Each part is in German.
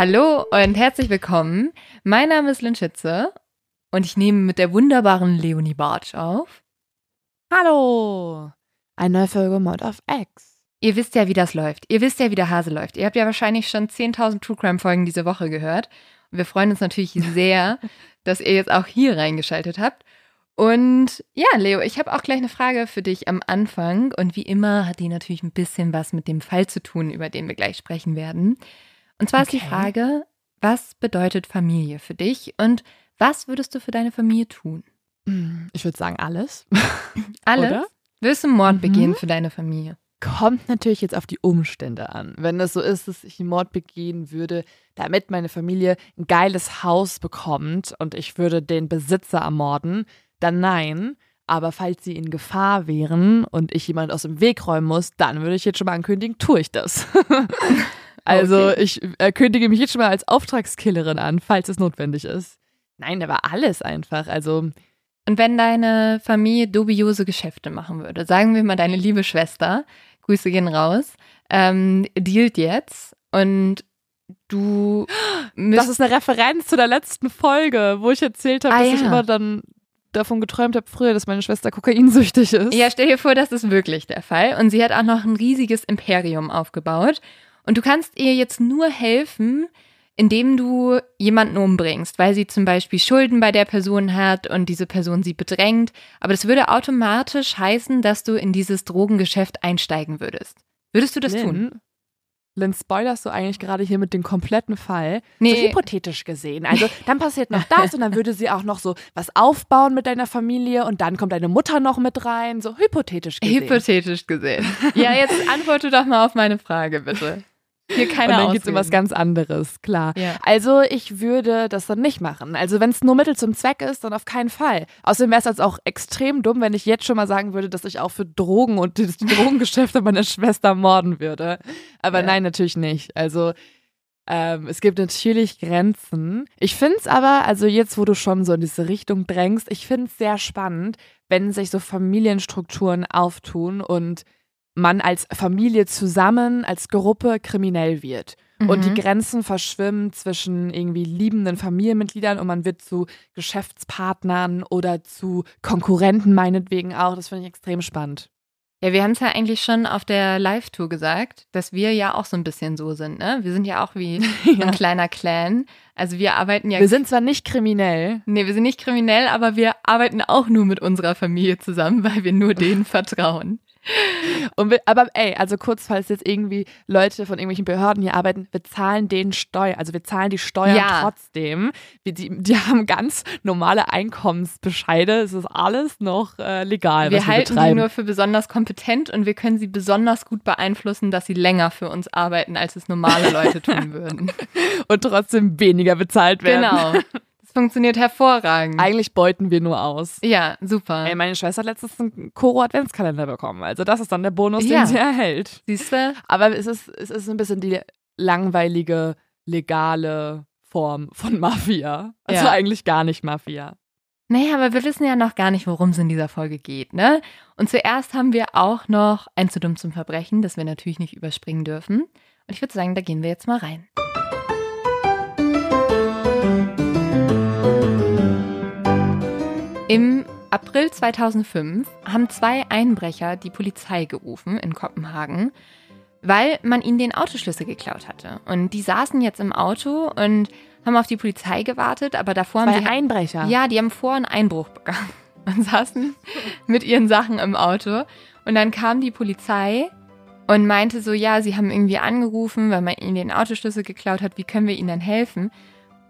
Hallo und herzlich willkommen. Mein Name ist Lynn Schütze und ich nehme mit der wunderbaren Leonie Bartsch auf. Hallo! Eine neue Folge Mod of X. Ihr wisst ja, wie das läuft. Ihr wisst ja, wie der Hase läuft. Ihr habt ja wahrscheinlich schon 10.000 True Crime Folgen diese Woche gehört. Und wir freuen uns natürlich sehr, dass ihr jetzt auch hier reingeschaltet habt. Und ja, Leo, ich habe auch gleich eine Frage für dich am Anfang. Und wie immer hat die natürlich ein bisschen was mit dem Fall zu tun, über den wir gleich sprechen werden. Und zwar okay. ist die Frage, was bedeutet Familie für dich und was würdest du für deine Familie tun? Hm, ich würde sagen, alles. Alles? Oder? Willst du Mord mhm. begehen für deine Familie? Kommt natürlich jetzt auf die Umstände an. Wenn es so ist, dass ich einen Mord begehen würde, damit meine Familie ein geiles Haus bekommt und ich würde den Besitzer ermorden, dann nein. Aber falls sie in Gefahr wären und ich jemand aus dem Weg räumen muss, dann würde ich jetzt schon mal ankündigen, tue ich das. also okay. ich äh, kündige mich jetzt schon mal als Auftragskillerin an, falls es notwendig ist. Nein, aber alles einfach. Also und wenn deine Familie dubiose Geschäfte machen würde, sagen wir mal deine liebe Schwester, Grüße gehen raus, ähm, dealt jetzt und du. Das ist eine Referenz zu der letzten Folge, wo ich erzählt habe, ah, dass ja. ich immer dann davon geträumt habe früher, dass meine Schwester kokainsüchtig ist. Ja, stell dir vor, das ist wirklich der Fall. Und sie hat auch noch ein riesiges Imperium aufgebaut. Und du kannst ihr jetzt nur helfen, indem du jemanden umbringst, weil sie zum Beispiel Schulden bei der Person hat und diese Person sie bedrängt. Aber das würde automatisch heißen, dass du in dieses Drogengeschäft einsteigen würdest. Würdest du das Lynn, tun? Lynn, spoilerst du eigentlich gerade hier mit dem kompletten Fall? Nee. So hypothetisch gesehen. Also dann passiert noch das und dann würde sie auch noch so was aufbauen mit deiner Familie und dann kommt deine Mutter noch mit rein. So hypothetisch gesehen. Hypothetisch gesehen. Ja, jetzt antworte doch mal auf meine Frage, bitte. Hier keine Und dann geht es um was ganz anderes, klar. Ja. Also ich würde das dann nicht machen. Also wenn es nur Mittel zum Zweck ist, dann auf keinen Fall. Außerdem wäre es jetzt auch extrem dumm, wenn ich jetzt schon mal sagen würde, dass ich auch für Drogen und das Drogengeschäfte meiner Schwester morden würde. Aber ja. nein, natürlich nicht. Also ähm, es gibt natürlich Grenzen. Ich finde es aber, also jetzt, wo du schon so in diese Richtung drängst, ich finde es sehr spannend, wenn sich so Familienstrukturen auftun und man als Familie zusammen, als Gruppe kriminell wird. Mhm. Und die mhm. Grenzen verschwimmen zwischen irgendwie liebenden Familienmitgliedern und man wird zu Geschäftspartnern oder zu Konkurrenten meinetwegen auch. Das finde ich extrem spannend. Ja, wir haben es ja eigentlich schon auf der Live-Tour gesagt, dass wir ja auch so ein bisschen so sind, ne? Wir sind ja auch wie ja. ein kleiner Clan. Also wir arbeiten ja. Wir sind zwar nicht kriminell. Nee, wir sind nicht kriminell, aber wir arbeiten auch nur mit unserer Familie zusammen, weil wir nur denen vertrauen. Und wir, aber ey, also kurz, falls jetzt irgendwie Leute von irgendwelchen Behörden hier arbeiten, wir zahlen den Steuer, also wir zahlen die Steuern ja. trotzdem. Wir, die, die haben ganz normale Einkommensbescheide. Es ist alles noch äh, legal. Wir, wir halten betreiben. sie nur für besonders kompetent und wir können sie besonders gut beeinflussen, dass sie länger für uns arbeiten, als es normale Leute tun würden. und trotzdem weniger bezahlt werden. Genau. funktioniert hervorragend. Eigentlich beuten wir nur aus. Ja, super. Ey, meine Schwester hat letztens einen Koro Adventskalender bekommen. Also das ist dann der Bonus, ja. den sie erhält. Siehst du? Aber es ist, es ist ein bisschen die langweilige, legale Form von Mafia. Also ja. eigentlich gar nicht Mafia. Naja, aber wir wissen ja noch gar nicht, worum es in dieser Folge geht, ne? Und zuerst haben wir auch noch ein zu dumm zum Verbrechen, das wir natürlich nicht überspringen dürfen. Und ich würde sagen, da gehen wir jetzt mal rein. Im April 2005 haben zwei Einbrecher die Polizei gerufen in Kopenhagen, weil man ihnen den Autoschlüssel geklaut hatte. Und die saßen jetzt im Auto und haben auf die Polizei gewartet, aber davor zwei haben die Einbrecher. Ja, die haben vor einen Einbruch begangen und saßen mit ihren Sachen im Auto. Und dann kam die Polizei und meinte so, ja, sie haben irgendwie angerufen, weil man ihnen den Autoschlüssel geklaut hat. Wie können wir ihnen dann helfen?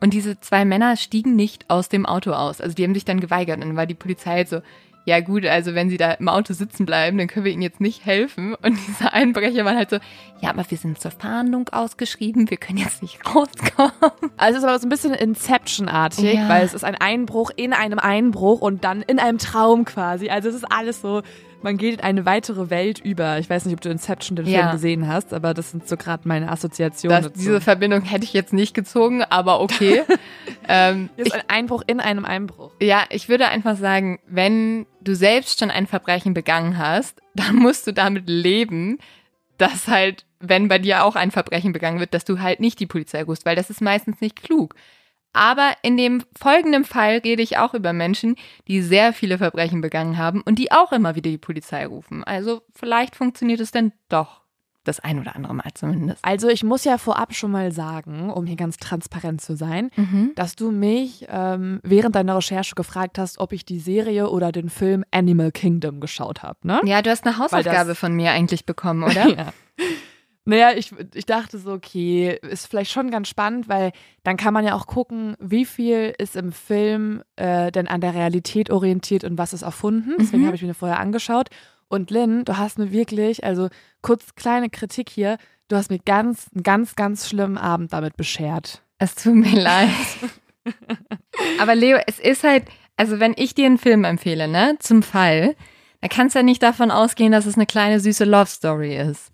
Und diese zwei Männer stiegen nicht aus dem Auto aus. Also die haben sich dann geweigert. Und dann war die Polizei halt so, ja gut, also wenn sie da im Auto sitzen bleiben, dann können wir ihnen jetzt nicht helfen. Und diese Einbrecher waren halt so, ja, aber wir sind zur Fahndung ausgeschrieben, wir können jetzt nicht rauskommen. Also es ist aber so ein bisschen Inception-artig, ja. weil es ist ein Einbruch in einem Einbruch und dann in einem Traum quasi. Also es ist alles so man geht in eine weitere Welt über. Ich weiß nicht, ob du Inception den ja. Film gesehen hast, aber das sind so gerade meine Assoziationen. Das, diese Verbindung hätte ich jetzt nicht gezogen, aber okay. ähm, ist ein Einbruch in einem Einbruch. Ja, ich würde einfach sagen, wenn du selbst schon ein Verbrechen begangen hast, dann musst du damit leben, dass halt, wenn bei dir auch ein Verbrechen begangen wird, dass du halt nicht die Polizei rufst, weil das ist meistens nicht klug. Aber in dem folgenden Fall rede ich auch über Menschen, die sehr viele Verbrechen begangen haben und die auch immer wieder die Polizei rufen. Also vielleicht funktioniert es denn doch. Das ein oder andere Mal zumindest. Also ich muss ja vorab schon mal sagen, um hier ganz transparent zu sein, mhm. dass du mich ähm, während deiner Recherche gefragt hast, ob ich die Serie oder den Film Animal Kingdom geschaut habe. Ne? Ja, du hast eine Hausaufgabe von mir eigentlich bekommen, oder? ja. Naja, ich, ich dachte so, okay, ist vielleicht schon ganz spannend, weil dann kann man ja auch gucken, wie viel ist im Film äh, denn an der Realität orientiert und was ist erfunden. Deswegen mhm. habe ich mir vorher angeschaut. Und Lynn, du hast mir wirklich, also kurz kleine Kritik hier, du hast mir ganz, einen ganz, ganz schlimmen Abend damit beschert. Es tut mir leid. Aber Leo, es ist halt, also wenn ich dir einen Film empfehle, ne, zum Fall, dann kannst du ja nicht davon ausgehen, dass es eine kleine süße Love Story ist.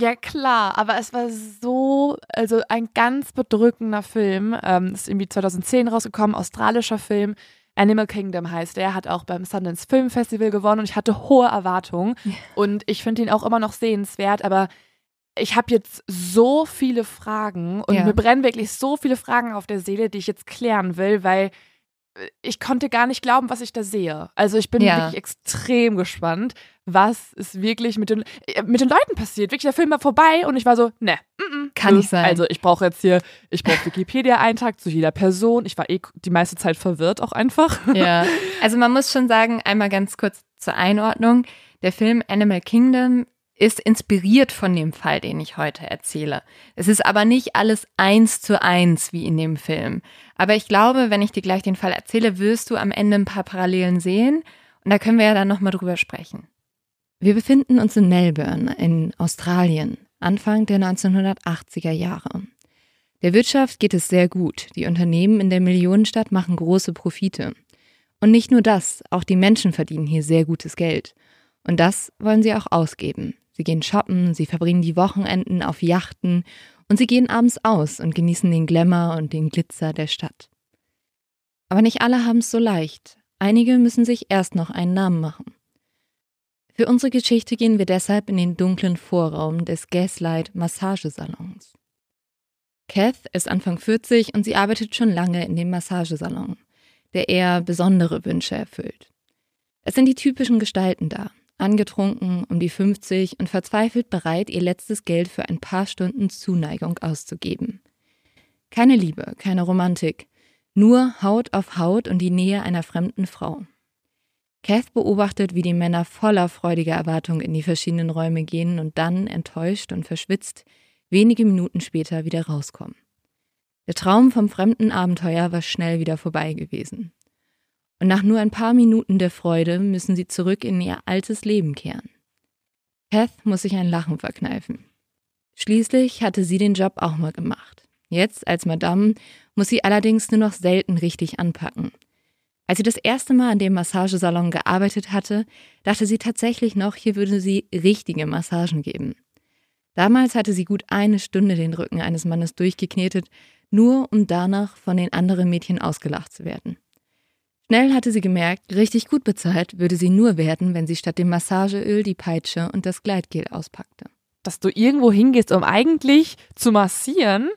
Ja, klar, aber es war so, also ein ganz bedrückender Film. Ähm, ist irgendwie 2010 rausgekommen, australischer Film. Animal Kingdom heißt der, hat auch beim Sundance Film Festival gewonnen und ich hatte hohe Erwartungen. Und ich finde ihn auch immer noch sehenswert, aber ich habe jetzt so viele Fragen und ja. mir brennen wirklich so viele Fragen auf der Seele, die ich jetzt klären will, weil ich konnte gar nicht glauben, was ich da sehe. Also ich bin ja. wirklich extrem gespannt, was ist wirklich mit den, äh, mit den Leuten passiert. Wirklich, der Film war vorbei und ich war so, ne, kann nicht sein. Also ich brauche jetzt hier, ich brauche Wikipedia-Eintrag zu jeder Person. Ich war eh die meiste Zeit verwirrt auch einfach. Ja, also man muss schon sagen, einmal ganz kurz zur Einordnung. Der Film Animal Kingdom ist inspiriert von dem Fall, den ich heute erzähle. Es ist aber nicht alles eins zu eins wie in dem Film. Aber ich glaube, wenn ich dir gleich den Fall erzähle, wirst du am Ende ein paar Parallelen sehen. Und da können wir ja dann nochmal drüber sprechen. Wir befinden uns in Melbourne in Australien, Anfang der 1980er Jahre. Der Wirtschaft geht es sehr gut. Die Unternehmen in der Millionenstadt machen große Profite. Und nicht nur das, auch die Menschen verdienen hier sehr gutes Geld. Und das wollen sie auch ausgeben. Sie gehen shoppen, sie verbringen die Wochenenden auf Yachten und sie gehen abends aus und genießen den Glamour und den Glitzer der Stadt. Aber nicht alle haben es so leicht. Einige müssen sich erst noch einen Namen machen. Für unsere Geschichte gehen wir deshalb in den dunklen Vorraum des Gaslight Massagesalons. Kath ist Anfang 40 und sie arbeitet schon lange in dem Massagesalon, der eher besondere Wünsche erfüllt. Es sind die typischen Gestalten da, angetrunken, um die 50 und verzweifelt bereit, ihr letztes Geld für ein paar Stunden Zuneigung auszugeben. Keine Liebe, keine Romantik, nur Haut auf Haut und die Nähe einer fremden Frau. Kath beobachtet, wie die Männer voller freudiger Erwartung in die verschiedenen Räume gehen und dann, enttäuscht und verschwitzt, wenige Minuten später wieder rauskommen. Der Traum vom fremden Abenteuer war schnell wieder vorbei gewesen und nach nur ein paar Minuten der Freude müssen sie zurück in ihr altes Leben kehren. Kath muss sich ein Lachen verkneifen. Schließlich hatte sie den Job auch mal gemacht. Jetzt als Madame muss sie allerdings nur noch selten richtig anpacken. Als sie das erste Mal an dem Massagesalon gearbeitet hatte, dachte sie tatsächlich noch, hier würde sie richtige Massagen geben. Damals hatte sie gut eine Stunde den Rücken eines Mannes durchgeknetet, nur um danach von den anderen Mädchen ausgelacht zu werden. Schnell hatte sie gemerkt, richtig gut bezahlt würde sie nur werden, wenn sie statt dem Massageöl die Peitsche und das Gleitgel auspackte. Dass du irgendwo hingehst, um eigentlich zu massieren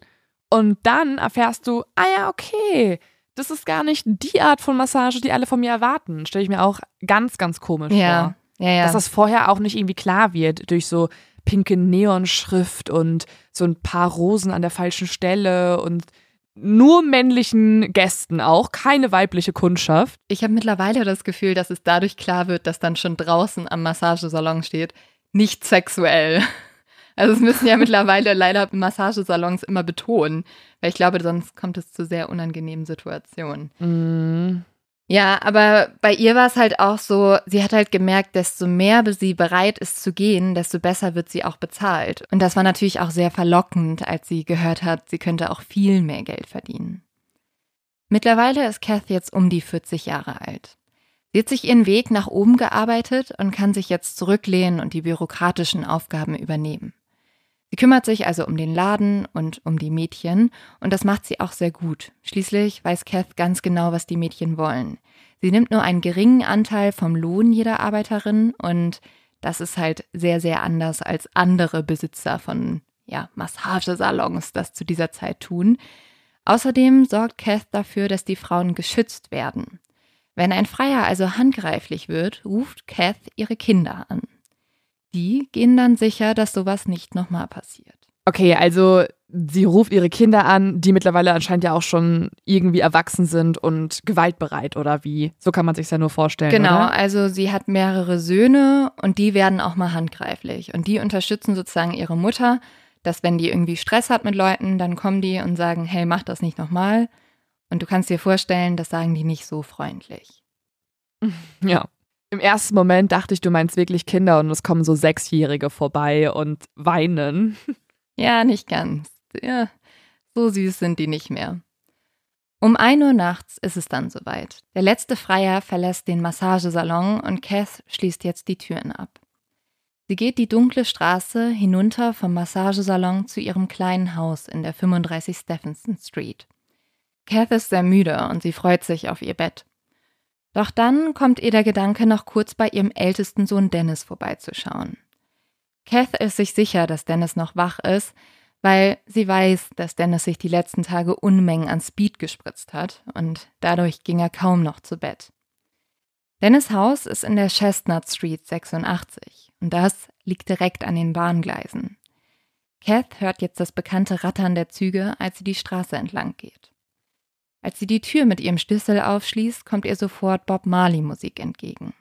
und dann erfährst du, ah ja, okay, das ist gar nicht die Art von Massage, die alle von mir erwarten. Stelle ich mir auch ganz, ganz komisch ja. vor. Ja, ja. Dass das vorher auch nicht irgendwie klar wird durch so pinke Neonschrift und so ein paar Rosen an der falschen Stelle und nur männlichen Gästen auch, keine weibliche Kundschaft. Ich habe mittlerweile das Gefühl, dass es dadurch klar wird, dass dann schon draußen am Massagesalon steht, nicht sexuell. Also es müssen ja mittlerweile leider Massagesalons immer betonen, weil ich glaube, sonst kommt es zu sehr unangenehmen Situationen. Mm. Ja, aber bei ihr war es halt auch so, sie hat halt gemerkt, desto mehr sie bereit ist zu gehen, desto besser wird sie auch bezahlt. Und das war natürlich auch sehr verlockend, als sie gehört hat, sie könnte auch viel mehr Geld verdienen. Mittlerweile ist Kath jetzt um die 40 Jahre alt. Sie hat sich ihren Weg nach oben gearbeitet und kann sich jetzt zurücklehnen und die bürokratischen Aufgaben übernehmen. Sie kümmert sich also um den Laden und um die Mädchen und das macht sie auch sehr gut. Schließlich weiß Kath ganz genau, was die Mädchen wollen. Sie nimmt nur einen geringen Anteil vom Lohn jeder Arbeiterin und das ist halt sehr, sehr anders als andere Besitzer von ja, Massagesalons das zu dieser Zeit tun. Außerdem sorgt Kath dafür, dass die Frauen geschützt werden. Wenn ein Freier also handgreiflich wird, ruft Kath ihre Kinder an. Die gehen dann sicher, dass sowas nicht nochmal passiert. Okay, also sie ruft ihre Kinder an, die mittlerweile anscheinend ja auch schon irgendwie erwachsen sind und gewaltbereit oder wie? So kann man sich ja nur vorstellen. Genau, oder? also sie hat mehrere Söhne und die werden auch mal handgreiflich und die unterstützen sozusagen ihre Mutter, dass wenn die irgendwie Stress hat mit Leuten, dann kommen die und sagen, hey, mach das nicht nochmal. Und du kannst dir vorstellen, das sagen die nicht so freundlich. Ja. Im ersten Moment dachte ich, du meinst wirklich Kinder und es kommen so Sechsjährige vorbei und weinen. Ja, nicht ganz. Ja, so süß sind die nicht mehr. Um 1 Uhr nachts ist es dann soweit. Der letzte Freier verlässt den Massagesalon und Cass schließt jetzt die Türen ab. Sie geht die dunkle Straße hinunter vom Massagesalon zu ihrem kleinen Haus in der 35 Stephenson Street. Kath ist sehr müde und sie freut sich auf ihr Bett. Doch dann kommt ihr der Gedanke, noch kurz bei ihrem ältesten Sohn Dennis vorbeizuschauen. Kath ist sich sicher, dass Dennis noch wach ist, weil sie weiß, dass Dennis sich die letzten Tage Unmengen an Speed gespritzt hat und dadurch ging er kaum noch zu Bett. Dennis Haus ist in der Chestnut Street 86 und das liegt direkt an den Bahngleisen. Kath hört jetzt das bekannte Rattern der Züge, als sie die Straße entlang geht. Als sie die Tür mit ihrem Schlüssel aufschließt, kommt ihr sofort Bob Marley Musik entgegen.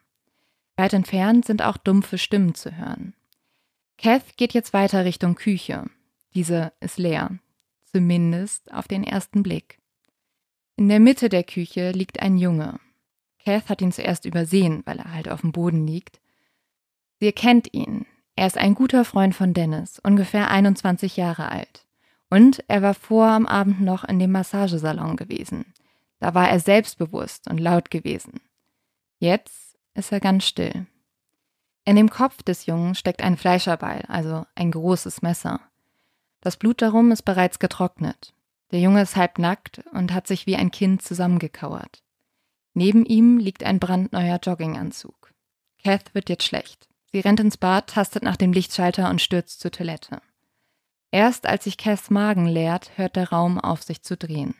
Weit entfernt sind auch dumpfe Stimmen zu hören. Kath geht jetzt weiter Richtung Küche. Diese ist leer, zumindest auf den ersten Blick. In der Mitte der Küche liegt ein Junge. Kath hat ihn zuerst übersehen, weil er halt auf dem Boden liegt. Sie erkennt ihn. Er ist ein guter Freund von Dennis, ungefähr 21 Jahre alt. Und er war vor am Abend noch in dem Massagesalon gewesen. Da war er selbstbewusst und laut gewesen. Jetzt ist er ganz still. In dem Kopf des Jungen steckt ein Fleischerball, also ein großes Messer. Das Blut darum ist bereits getrocknet. Der Junge ist halb nackt und hat sich wie ein Kind zusammengekauert. Neben ihm liegt ein brandneuer Jogginganzug. Kath wird jetzt schlecht. Sie rennt ins Bad, tastet nach dem Lichtschalter und stürzt zur Toilette. Erst als sich Cass Magen leert, hört der Raum auf sich zu drehen.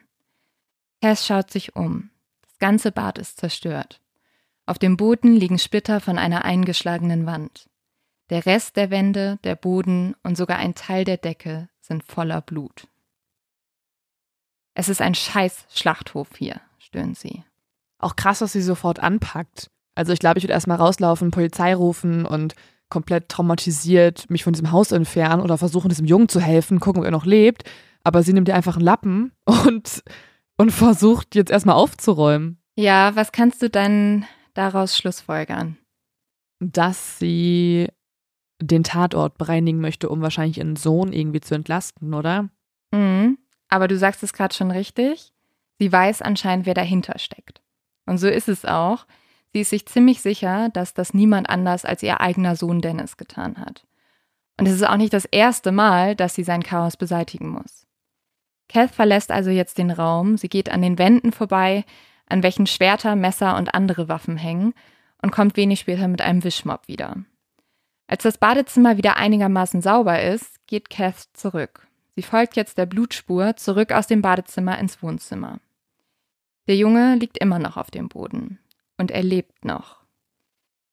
Cass schaut sich um. Das ganze Bad ist zerstört. Auf dem Boden liegen Splitter von einer eingeschlagenen Wand. Der Rest der Wände, der Boden und sogar ein Teil der Decke sind voller Blut. Es ist ein scheiß Schlachthof hier, stöhnt sie. Auch krass, dass sie sofort anpackt. Also ich glaube, ich würde erstmal rauslaufen, Polizei rufen und komplett traumatisiert mich von diesem Haus entfernen oder versuchen, diesem Jungen zu helfen, gucken, ob er noch lebt. Aber sie nimmt ihr einfach einen Lappen und, und versucht jetzt erstmal aufzuräumen. Ja, was kannst du dann daraus schlussfolgern? Dass sie den Tatort bereinigen möchte, um wahrscheinlich ihren Sohn irgendwie zu entlasten, oder? Mhm. Aber du sagst es gerade schon richtig. Sie weiß anscheinend, wer dahinter steckt. Und so ist es auch. Sie ist sich ziemlich sicher, dass das niemand anders als ihr eigener Sohn Dennis getan hat. Und es ist auch nicht das erste Mal, dass sie sein Chaos beseitigen muss. Kath verlässt also jetzt den Raum, sie geht an den Wänden vorbei, an welchen Schwerter, Messer und andere Waffen hängen, und kommt wenig später mit einem Wischmopp wieder. Als das Badezimmer wieder einigermaßen sauber ist, geht Kath zurück. Sie folgt jetzt der Blutspur zurück aus dem Badezimmer ins Wohnzimmer. Der Junge liegt immer noch auf dem Boden. Und er lebt noch.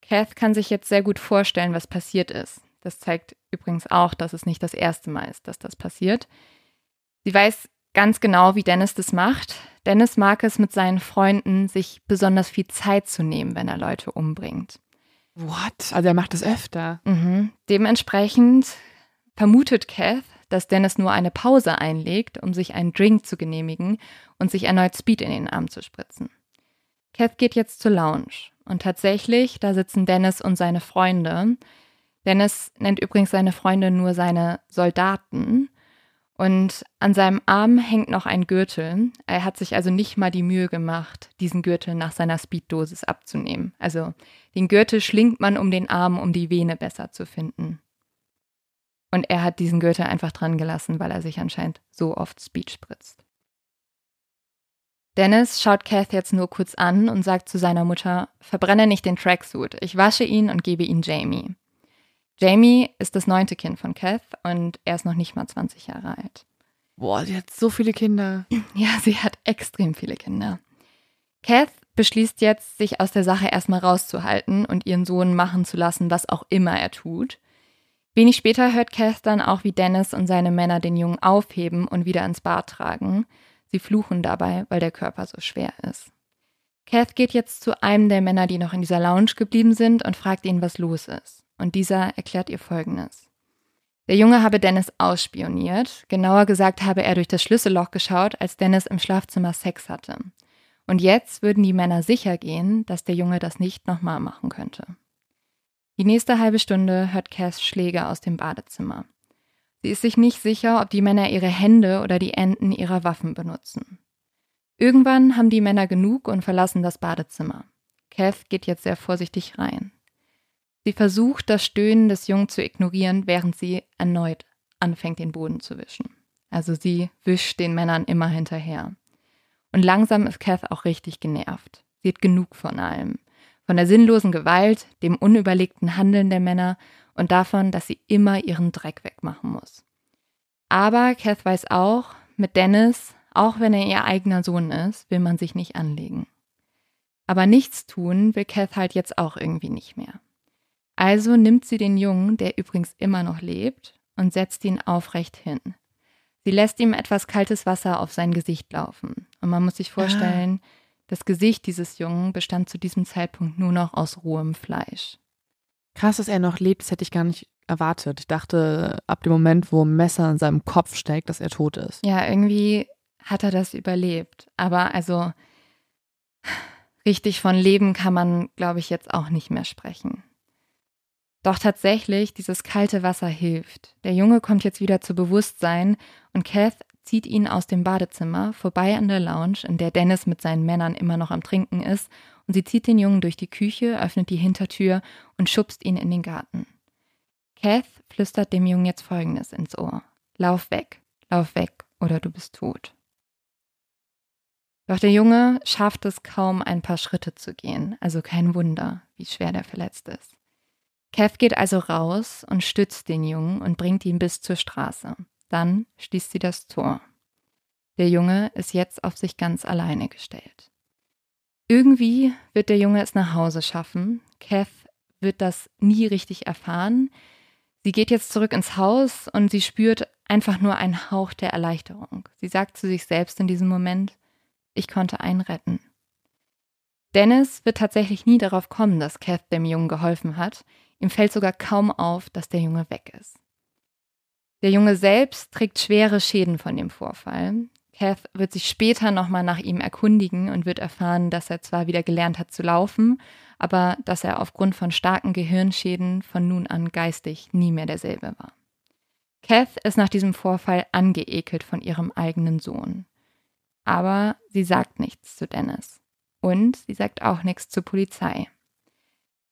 Kath kann sich jetzt sehr gut vorstellen, was passiert ist. Das zeigt übrigens auch, dass es nicht das erste Mal ist, dass das passiert. Sie weiß ganz genau, wie Dennis das macht. Dennis mag es mit seinen Freunden, sich besonders viel Zeit zu nehmen, wenn er Leute umbringt. What? Also er macht das öfter. Mhm. Dementsprechend vermutet Kath, dass Dennis nur eine Pause einlegt, um sich einen Drink zu genehmigen und sich erneut Speed in den Arm zu spritzen. Kath geht jetzt zur Lounge. Und tatsächlich, da sitzen Dennis und seine Freunde. Dennis nennt übrigens seine Freunde nur seine Soldaten. Und an seinem Arm hängt noch ein Gürtel. Er hat sich also nicht mal die Mühe gemacht, diesen Gürtel nach seiner Speeddosis abzunehmen. Also den Gürtel schlingt man um den Arm, um die Vene besser zu finden. Und er hat diesen Gürtel einfach dran gelassen, weil er sich anscheinend so oft Speed spritzt. Dennis schaut Kath jetzt nur kurz an und sagt zu seiner Mutter, verbrenne nicht den Tracksuit, ich wasche ihn und gebe ihn Jamie. Jamie ist das neunte Kind von Kath und er ist noch nicht mal 20 Jahre alt. Boah, sie hat so viele Kinder. Ja, sie hat extrem viele Kinder. Kath beschließt jetzt, sich aus der Sache erstmal rauszuhalten und ihren Sohn machen zu lassen, was auch immer er tut. Wenig später hört Kath dann auch, wie Dennis und seine Männer den Jungen aufheben und wieder ins Bad tragen. Sie fluchen dabei, weil der Körper so schwer ist. Kath geht jetzt zu einem der Männer, die noch in dieser Lounge geblieben sind, und fragt ihn, was los ist. Und dieser erklärt ihr Folgendes. Der Junge habe Dennis ausspioniert. Genauer gesagt habe er durch das Schlüsselloch geschaut, als Dennis im Schlafzimmer Sex hatte. Und jetzt würden die Männer sicher gehen, dass der Junge das nicht nochmal machen könnte. Die nächste halbe Stunde hört Cass Schläge aus dem Badezimmer. Sie ist sich nicht sicher, ob die Männer ihre Hände oder die Enden ihrer Waffen benutzen. Irgendwann haben die Männer genug und verlassen das Badezimmer. Kath geht jetzt sehr vorsichtig rein. Sie versucht, das Stöhnen des Jungen zu ignorieren, während sie erneut anfängt, den Boden zu wischen. Also sie wischt den Männern immer hinterher. Und langsam ist Kath auch richtig genervt. Sie hat genug von allem. Von der sinnlosen Gewalt, dem unüberlegten Handeln der Männer und davon, dass sie immer ihren Dreck wegmachen muss. Aber Kath weiß auch, mit Dennis, auch wenn er ihr eigener Sohn ist, will man sich nicht anlegen. Aber nichts tun will Kath halt jetzt auch irgendwie nicht mehr. Also nimmt sie den Jungen, der übrigens immer noch lebt, und setzt ihn aufrecht hin. Sie lässt ihm etwas kaltes Wasser auf sein Gesicht laufen. Und man muss sich vorstellen, ah. das Gesicht dieses Jungen bestand zu diesem Zeitpunkt nur noch aus rohem Fleisch. Krass, dass er noch lebt, das hätte ich gar nicht erwartet. Ich dachte, ab dem Moment, wo ein Messer in seinem Kopf steckt, dass er tot ist. Ja, irgendwie hat er das überlebt. Aber also richtig von Leben kann man, glaube ich, jetzt auch nicht mehr sprechen. Doch tatsächlich, dieses kalte Wasser hilft. Der Junge kommt jetzt wieder zu Bewusstsein und Kath zieht ihn aus dem Badezimmer vorbei an der Lounge, in der Dennis mit seinen Männern immer noch am Trinken ist, und sie zieht den Jungen durch die Küche, öffnet die Hintertür und schubst ihn in den Garten. Kath flüstert dem Jungen jetzt Folgendes ins Ohr. Lauf weg, lauf weg, oder du bist tot. Doch der Junge schafft es kaum, ein paar Schritte zu gehen, also kein Wunder, wie schwer der verletzt ist. Kev geht also raus und stützt den Jungen und bringt ihn bis zur Straße. Dann schließt sie das Tor. Der Junge ist jetzt auf sich ganz alleine gestellt. Irgendwie wird der Junge es nach Hause schaffen. Kev wird das nie richtig erfahren. Sie geht jetzt zurück ins Haus und sie spürt einfach nur einen Hauch der Erleichterung. Sie sagt zu sich selbst in diesem Moment, ich konnte einen retten. Dennis wird tatsächlich nie darauf kommen, dass Kev dem Jungen geholfen hat. Ihm fällt sogar kaum auf, dass der Junge weg ist. Der Junge selbst trägt schwere Schäden von dem Vorfall. Kath wird sich später nochmal nach ihm erkundigen und wird erfahren, dass er zwar wieder gelernt hat zu laufen, aber dass er aufgrund von starken Gehirnschäden von nun an geistig nie mehr derselbe war. Kath ist nach diesem Vorfall angeekelt von ihrem eigenen Sohn. Aber sie sagt nichts zu Dennis. Und sie sagt auch nichts zur Polizei.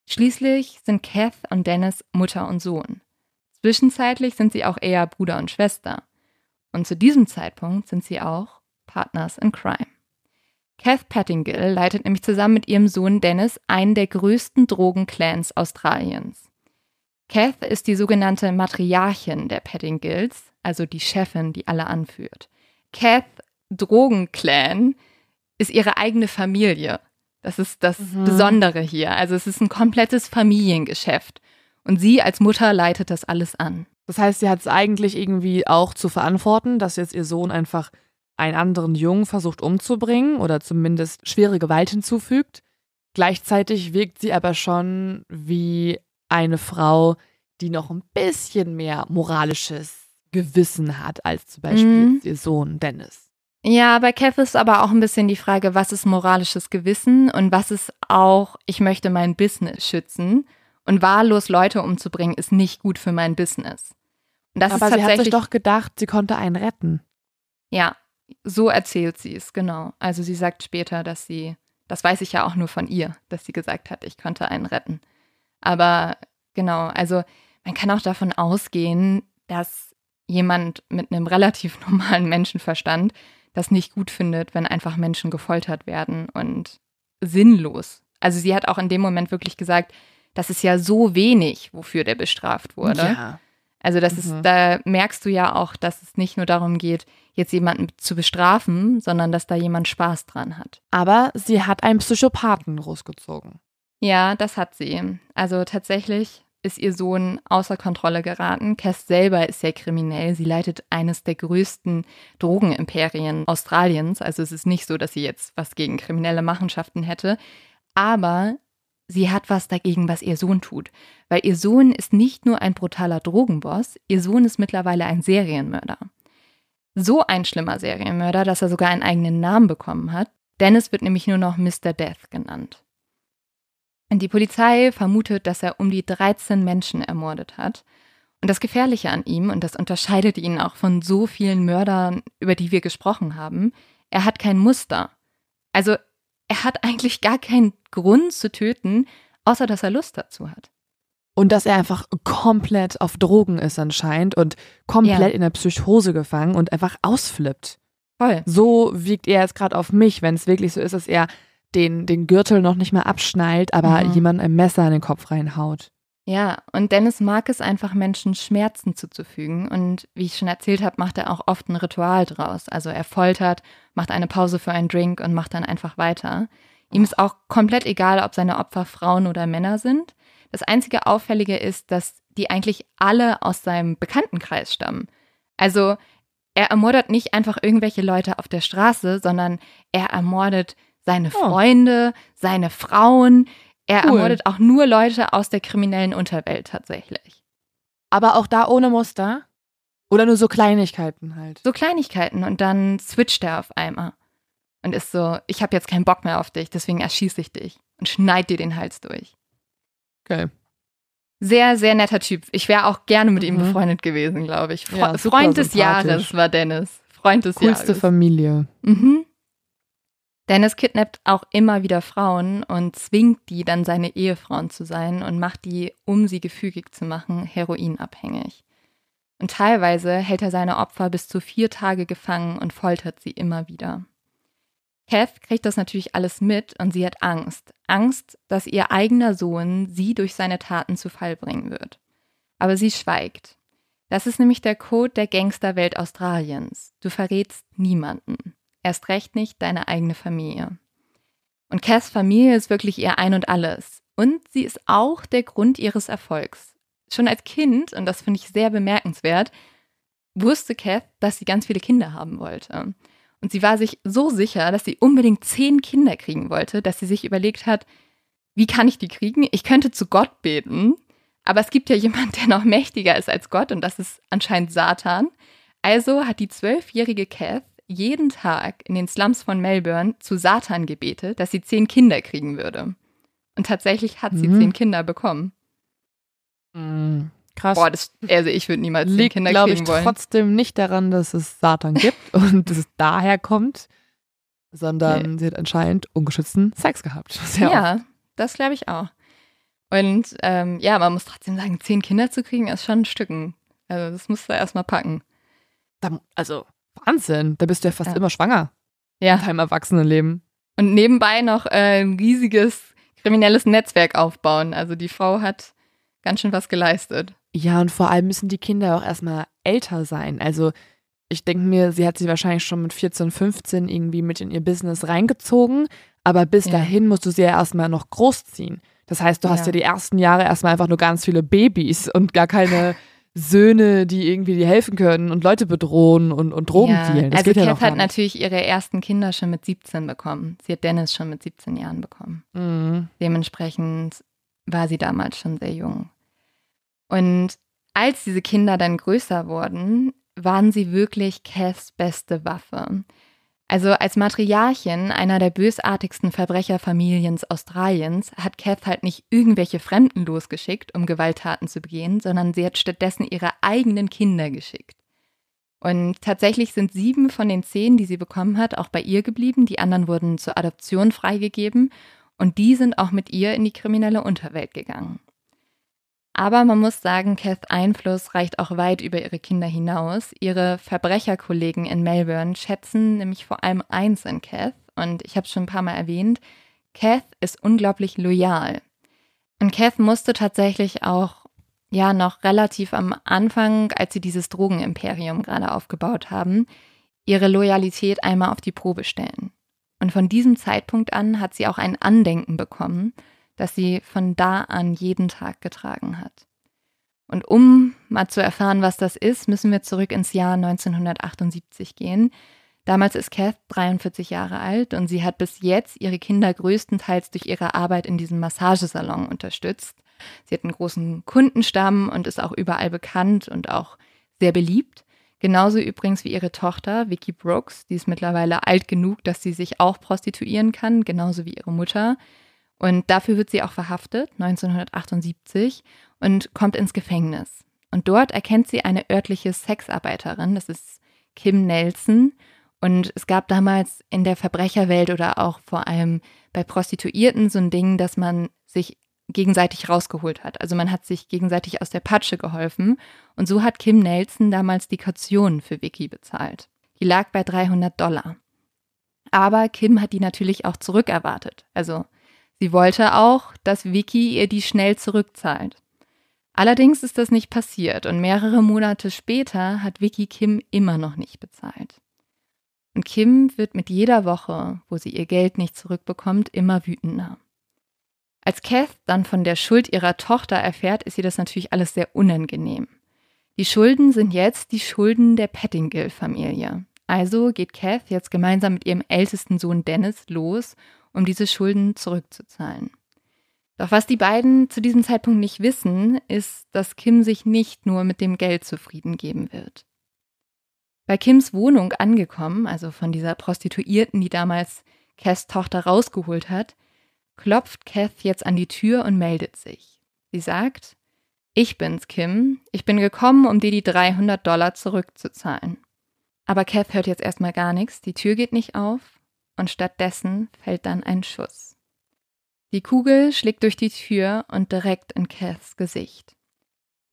Schließlich sind Kath und Dennis Mutter und Sohn. Zwischenzeitlich sind sie auch eher Bruder und Schwester. Und zu diesem Zeitpunkt sind sie auch Partners in Crime. Kath Pettingill leitet nämlich zusammen mit ihrem Sohn Dennis einen der größten Drogenclans Australiens. Kath ist die sogenannte Matriarchin der Pettingills, also die Chefin, die alle anführt. Kath Drogenclan ist ihre eigene Familie. Das ist das mhm. Besondere hier. Also es ist ein komplettes Familiengeschäft. Und sie als Mutter leitet das alles an. Das heißt, sie hat es eigentlich irgendwie auch zu verantworten, dass jetzt ihr Sohn einfach einen anderen Jungen versucht umzubringen oder zumindest schwere Gewalt hinzufügt. Gleichzeitig wirkt sie aber schon wie eine Frau, die noch ein bisschen mehr moralisches Gewissen hat als zum Beispiel mhm. ihr Sohn Dennis. Ja, bei Kev ist aber auch ein bisschen die Frage, was ist moralisches Gewissen und was ist auch, ich möchte mein Business schützen. Und wahllos Leute umzubringen, ist nicht gut für mein Business. Und das aber ist tatsächlich, sie hat sich doch gedacht, sie konnte einen retten. Ja, so erzählt sie es, genau. Also sie sagt später, dass sie, das weiß ich ja auch nur von ihr, dass sie gesagt hat, ich konnte einen retten. Aber genau, also man kann auch davon ausgehen, dass jemand mit einem relativ normalen Menschenverstand das nicht gut findet, wenn einfach Menschen gefoltert werden und sinnlos. Also sie hat auch in dem Moment wirklich gesagt, das ist ja so wenig, wofür der bestraft wurde. Ja. Also das mhm. ist, da merkst du ja auch, dass es nicht nur darum geht, jetzt jemanden zu bestrafen, sondern dass da jemand Spaß dran hat. Aber sie hat einen Psychopathen großgezogen. Ja, das hat sie. Also tatsächlich ist ihr Sohn außer Kontrolle geraten. Cass selber ist sehr kriminell. Sie leitet eines der größten Drogenimperien Australiens. Also es ist nicht so, dass sie jetzt was gegen kriminelle Machenschaften hätte. Aber sie hat was dagegen, was ihr Sohn tut. Weil ihr Sohn ist nicht nur ein brutaler Drogenboss, ihr Sohn ist mittlerweile ein Serienmörder. So ein schlimmer Serienmörder, dass er sogar einen eigenen Namen bekommen hat. Dennis wird nämlich nur noch Mr. Death genannt. Die Polizei vermutet, dass er um die 13 Menschen ermordet hat. Und das Gefährliche an ihm, und das unterscheidet ihn auch von so vielen Mördern, über die wir gesprochen haben, er hat kein Muster. Also er hat eigentlich gar keinen Grund zu töten, außer dass er Lust dazu hat. Und dass er einfach komplett auf Drogen ist anscheinend und komplett ja. in der Psychose gefangen und einfach ausflippt. Voll. So wiegt er jetzt gerade auf mich, wenn es wirklich so ist, dass er den, den Gürtel noch nicht mal abschnallt, aber mhm. jemand ein Messer in den Kopf reinhaut. Ja, und Dennis mag es einfach, Menschen Schmerzen zuzufügen. Und wie ich schon erzählt habe, macht er auch oft ein Ritual draus. Also er foltert, macht eine Pause für einen Drink und macht dann einfach weiter. Ihm ist auch komplett egal, ob seine Opfer Frauen oder Männer sind. Das einzige Auffällige ist, dass die eigentlich alle aus seinem Bekanntenkreis stammen. Also er ermordet nicht einfach irgendwelche Leute auf der Straße, sondern er ermordet seine oh. Freunde, seine Frauen. Er cool. ermordet auch nur Leute aus der kriminellen Unterwelt tatsächlich. Aber auch da ohne Muster? Oder nur so Kleinigkeiten halt? So Kleinigkeiten und dann switcht er auf einmal und ist so, ich habe jetzt keinen Bock mehr auf dich, deswegen erschieße ich dich und schneid dir den Hals durch. Geil. Sehr, sehr netter Typ. Ich wäre auch gerne mit ihm mhm. befreundet gewesen, glaube ich. Fre ja, Freund des Jahres war Dennis. Freund des Coolste Jahres. Coolste Familie. Mhm. Dennis kidnappt auch immer wieder Frauen und zwingt die dann seine Ehefrauen zu sein und macht die, um sie gefügig zu machen, heroinabhängig. Und teilweise hält er seine Opfer bis zu vier Tage gefangen und foltert sie immer wieder. Kath kriegt das natürlich alles mit und sie hat Angst. Angst, dass ihr eigener Sohn sie durch seine Taten zu Fall bringen wird. Aber sie schweigt. Das ist nämlich der Code der Gangsterwelt Australiens. Du verrätst niemanden. Erst recht nicht deine eigene Familie. Und Cass Familie ist wirklich ihr Ein und alles. Und sie ist auch der Grund ihres Erfolgs. Schon als Kind, und das finde ich sehr bemerkenswert, wusste Kath, dass sie ganz viele Kinder haben wollte. Und sie war sich so sicher, dass sie unbedingt zehn Kinder kriegen wollte, dass sie sich überlegt hat, wie kann ich die kriegen? Ich könnte zu Gott beten, aber es gibt ja jemand, der noch mächtiger ist als Gott, und das ist anscheinend Satan. Also hat die zwölfjährige Kath jeden Tag in den Slums von Melbourne zu Satan gebetet, dass sie zehn Kinder kriegen würde. Und tatsächlich hat sie mhm. zehn Kinder bekommen. Mhm. Krass. Boah, das, also ich würde niemals Liegt, zehn Kinder kriegen ich, wollen. trotzdem nicht daran, dass es Satan gibt und dass es daher kommt, sondern nee. sie hat anscheinend ungeschützten Sex gehabt. Ja, das glaube ich auch. Und ähm, ja, man muss trotzdem sagen, zehn Kinder zu kriegen, ist schon ein Stücken. Also das musst du erstmal packen. Also Wahnsinn, da bist du ja fast ja. immer schwanger. Ja. In deinem Erwachsenenleben. Und nebenbei noch äh, ein riesiges kriminelles Netzwerk aufbauen. Also die Frau hat ganz schön was geleistet. Ja, und vor allem müssen die Kinder auch erstmal älter sein. Also ich denke mir, sie hat sie wahrscheinlich schon mit 14, 15 irgendwie mit in ihr Business reingezogen, aber bis ja. dahin musst du sie ja erstmal noch großziehen. Das heißt, du hast ja. ja die ersten Jahre erstmal einfach nur ganz viele Babys und gar keine Söhne, die irgendwie dir helfen können und Leute bedrohen und, und Drogen ja. dealen. Das also geht Kath ja hat natürlich ihre ersten Kinder schon mit 17 bekommen. Sie hat Dennis schon mit 17 Jahren bekommen. Mhm. Dementsprechend war sie damals schon sehr jung. Und als diese Kinder dann größer wurden, waren sie wirklich Kaths beste Waffe. Also als Matriarchin einer der bösartigsten Verbrecherfamilien Australiens hat Kath halt nicht irgendwelche Fremden losgeschickt, um Gewalttaten zu begehen, sondern sie hat stattdessen ihre eigenen Kinder geschickt. Und tatsächlich sind sieben von den zehn, die sie bekommen hat, auch bei ihr geblieben. Die anderen wurden zur Adoption freigegeben und die sind auch mit ihr in die kriminelle Unterwelt gegangen. Aber man muss sagen, Kaths Einfluss reicht auch weit über ihre Kinder hinaus. Ihre Verbrecherkollegen in Melbourne schätzen nämlich vor allem eins in Kath. Und ich habe es schon ein paar Mal erwähnt, Kath ist unglaublich loyal. Und Kath musste tatsächlich auch ja noch relativ am Anfang, als sie dieses Drogenimperium gerade aufgebaut haben, ihre Loyalität einmal auf die Probe stellen. Und von diesem Zeitpunkt an hat sie auch ein Andenken bekommen, das sie von da an jeden Tag getragen hat. Und um mal zu erfahren, was das ist, müssen wir zurück ins Jahr 1978 gehen. Damals ist Kath 43 Jahre alt und sie hat bis jetzt ihre Kinder größtenteils durch ihre Arbeit in diesem Massagesalon unterstützt. Sie hat einen großen Kundenstamm und ist auch überall bekannt und auch sehr beliebt. Genauso übrigens wie ihre Tochter Vicky Brooks, die ist mittlerweile alt genug, dass sie sich auch prostituieren kann, genauso wie ihre Mutter. Und dafür wird sie auch verhaftet, 1978, und kommt ins Gefängnis. Und dort erkennt sie eine örtliche Sexarbeiterin, das ist Kim Nelson. Und es gab damals in der Verbrecherwelt oder auch vor allem bei Prostituierten so ein Ding, dass man sich gegenseitig rausgeholt hat. Also man hat sich gegenseitig aus der Patsche geholfen. Und so hat Kim Nelson damals die Kaution für Vicky bezahlt. Die lag bei 300 Dollar. Aber Kim hat die natürlich auch zurückerwartet. Also sie wollte auch, dass Vicky ihr die schnell zurückzahlt. Allerdings ist das nicht passiert und mehrere Monate später hat Vicky Kim immer noch nicht bezahlt. Und Kim wird mit jeder Woche, wo sie ihr Geld nicht zurückbekommt, immer wütender. Als Kath dann von der Schuld ihrer Tochter erfährt, ist ihr das natürlich alles sehr unangenehm. Die Schulden sind jetzt die Schulden der Pettingill-Familie. Also geht Kath jetzt gemeinsam mit ihrem ältesten Sohn Dennis los, um diese Schulden zurückzuzahlen. Doch was die beiden zu diesem Zeitpunkt nicht wissen, ist, dass Kim sich nicht nur mit dem Geld zufrieden geben wird. Bei Kims Wohnung angekommen, also von dieser Prostituierten, die damals Cass Tochter rausgeholt hat, klopft Kath jetzt an die Tür und meldet sich. Sie sagt, ich bin's, Kim. Ich bin gekommen, um dir die 300 Dollar zurückzuzahlen. Aber Kath hört jetzt erstmal gar nichts, die Tür geht nicht auf und stattdessen fällt dann ein Schuss. Die Kugel schlägt durch die Tür und direkt in Kaths Gesicht.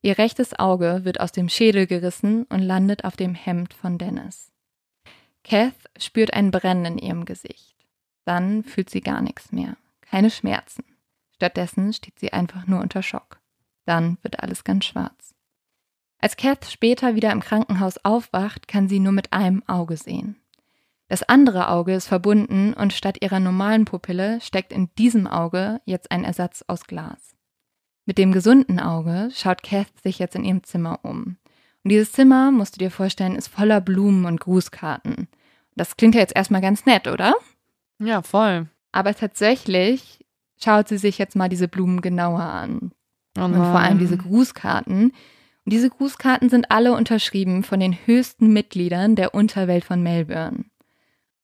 Ihr rechtes Auge wird aus dem Schädel gerissen und landet auf dem Hemd von Dennis. Kath spürt ein Brennen in ihrem Gesicht. Dann fühlt sie gar nichts mehr keine Schmerzen. Stattdessen steht sie einfach nur unter Schock. Dann wird alles ganz schwarz. Als Kath später wieder im Krankenhaus aufwacht, kann sie nur mit einem Auge sehen. Das andere Auge ist verbunden und statt ihrer normalen Pupille steckt in diesem Auge jetzt ein Ersatz aus Glas. Mit dem gesunden Auge schaut Kath sich jetzt in ihrem Zimmer um. Und dieses Zimmer, musst du dir vorstellen, ist voller Blumen und Grußkarten. Das klingt ja jetzt erstmal ganz nett, oder? Ja, voll. Aber tatsächlich schaut sie sich jetzt mal diese Blumen genauer an. Oh und vor allem diese Grußkarten. Und diese Grußkarten sind alle unterschrieben von den höchsten Mitgliedern der Unterwelt von Melbourne.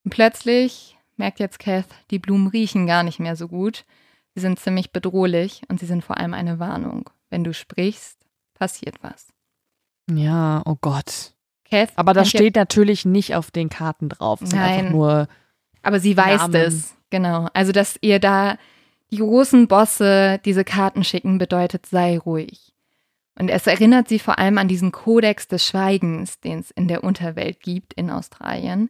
Und plötzlich merkt jetzt Kath, die Blumen riechen gar nicht mehr so gut. Sie sind ziemlich bedrohlich und sie sind vor allem eine Warnung. Wenn du sprichst, passiert was. Ja, oh Gott. Kath Aber das steht natürlich nicht auf den Karten drauf. Es Nein. einfach nur. Aber sie weiß Namen. es. Genau. Also, dass ihr da die großen Bosse diese Karten schicken, bedeutet, sei ruhig. Und es erinnert sie vor allem an diesen Kodex des Schweigens, den es in der Unterwelt gibt in Australien.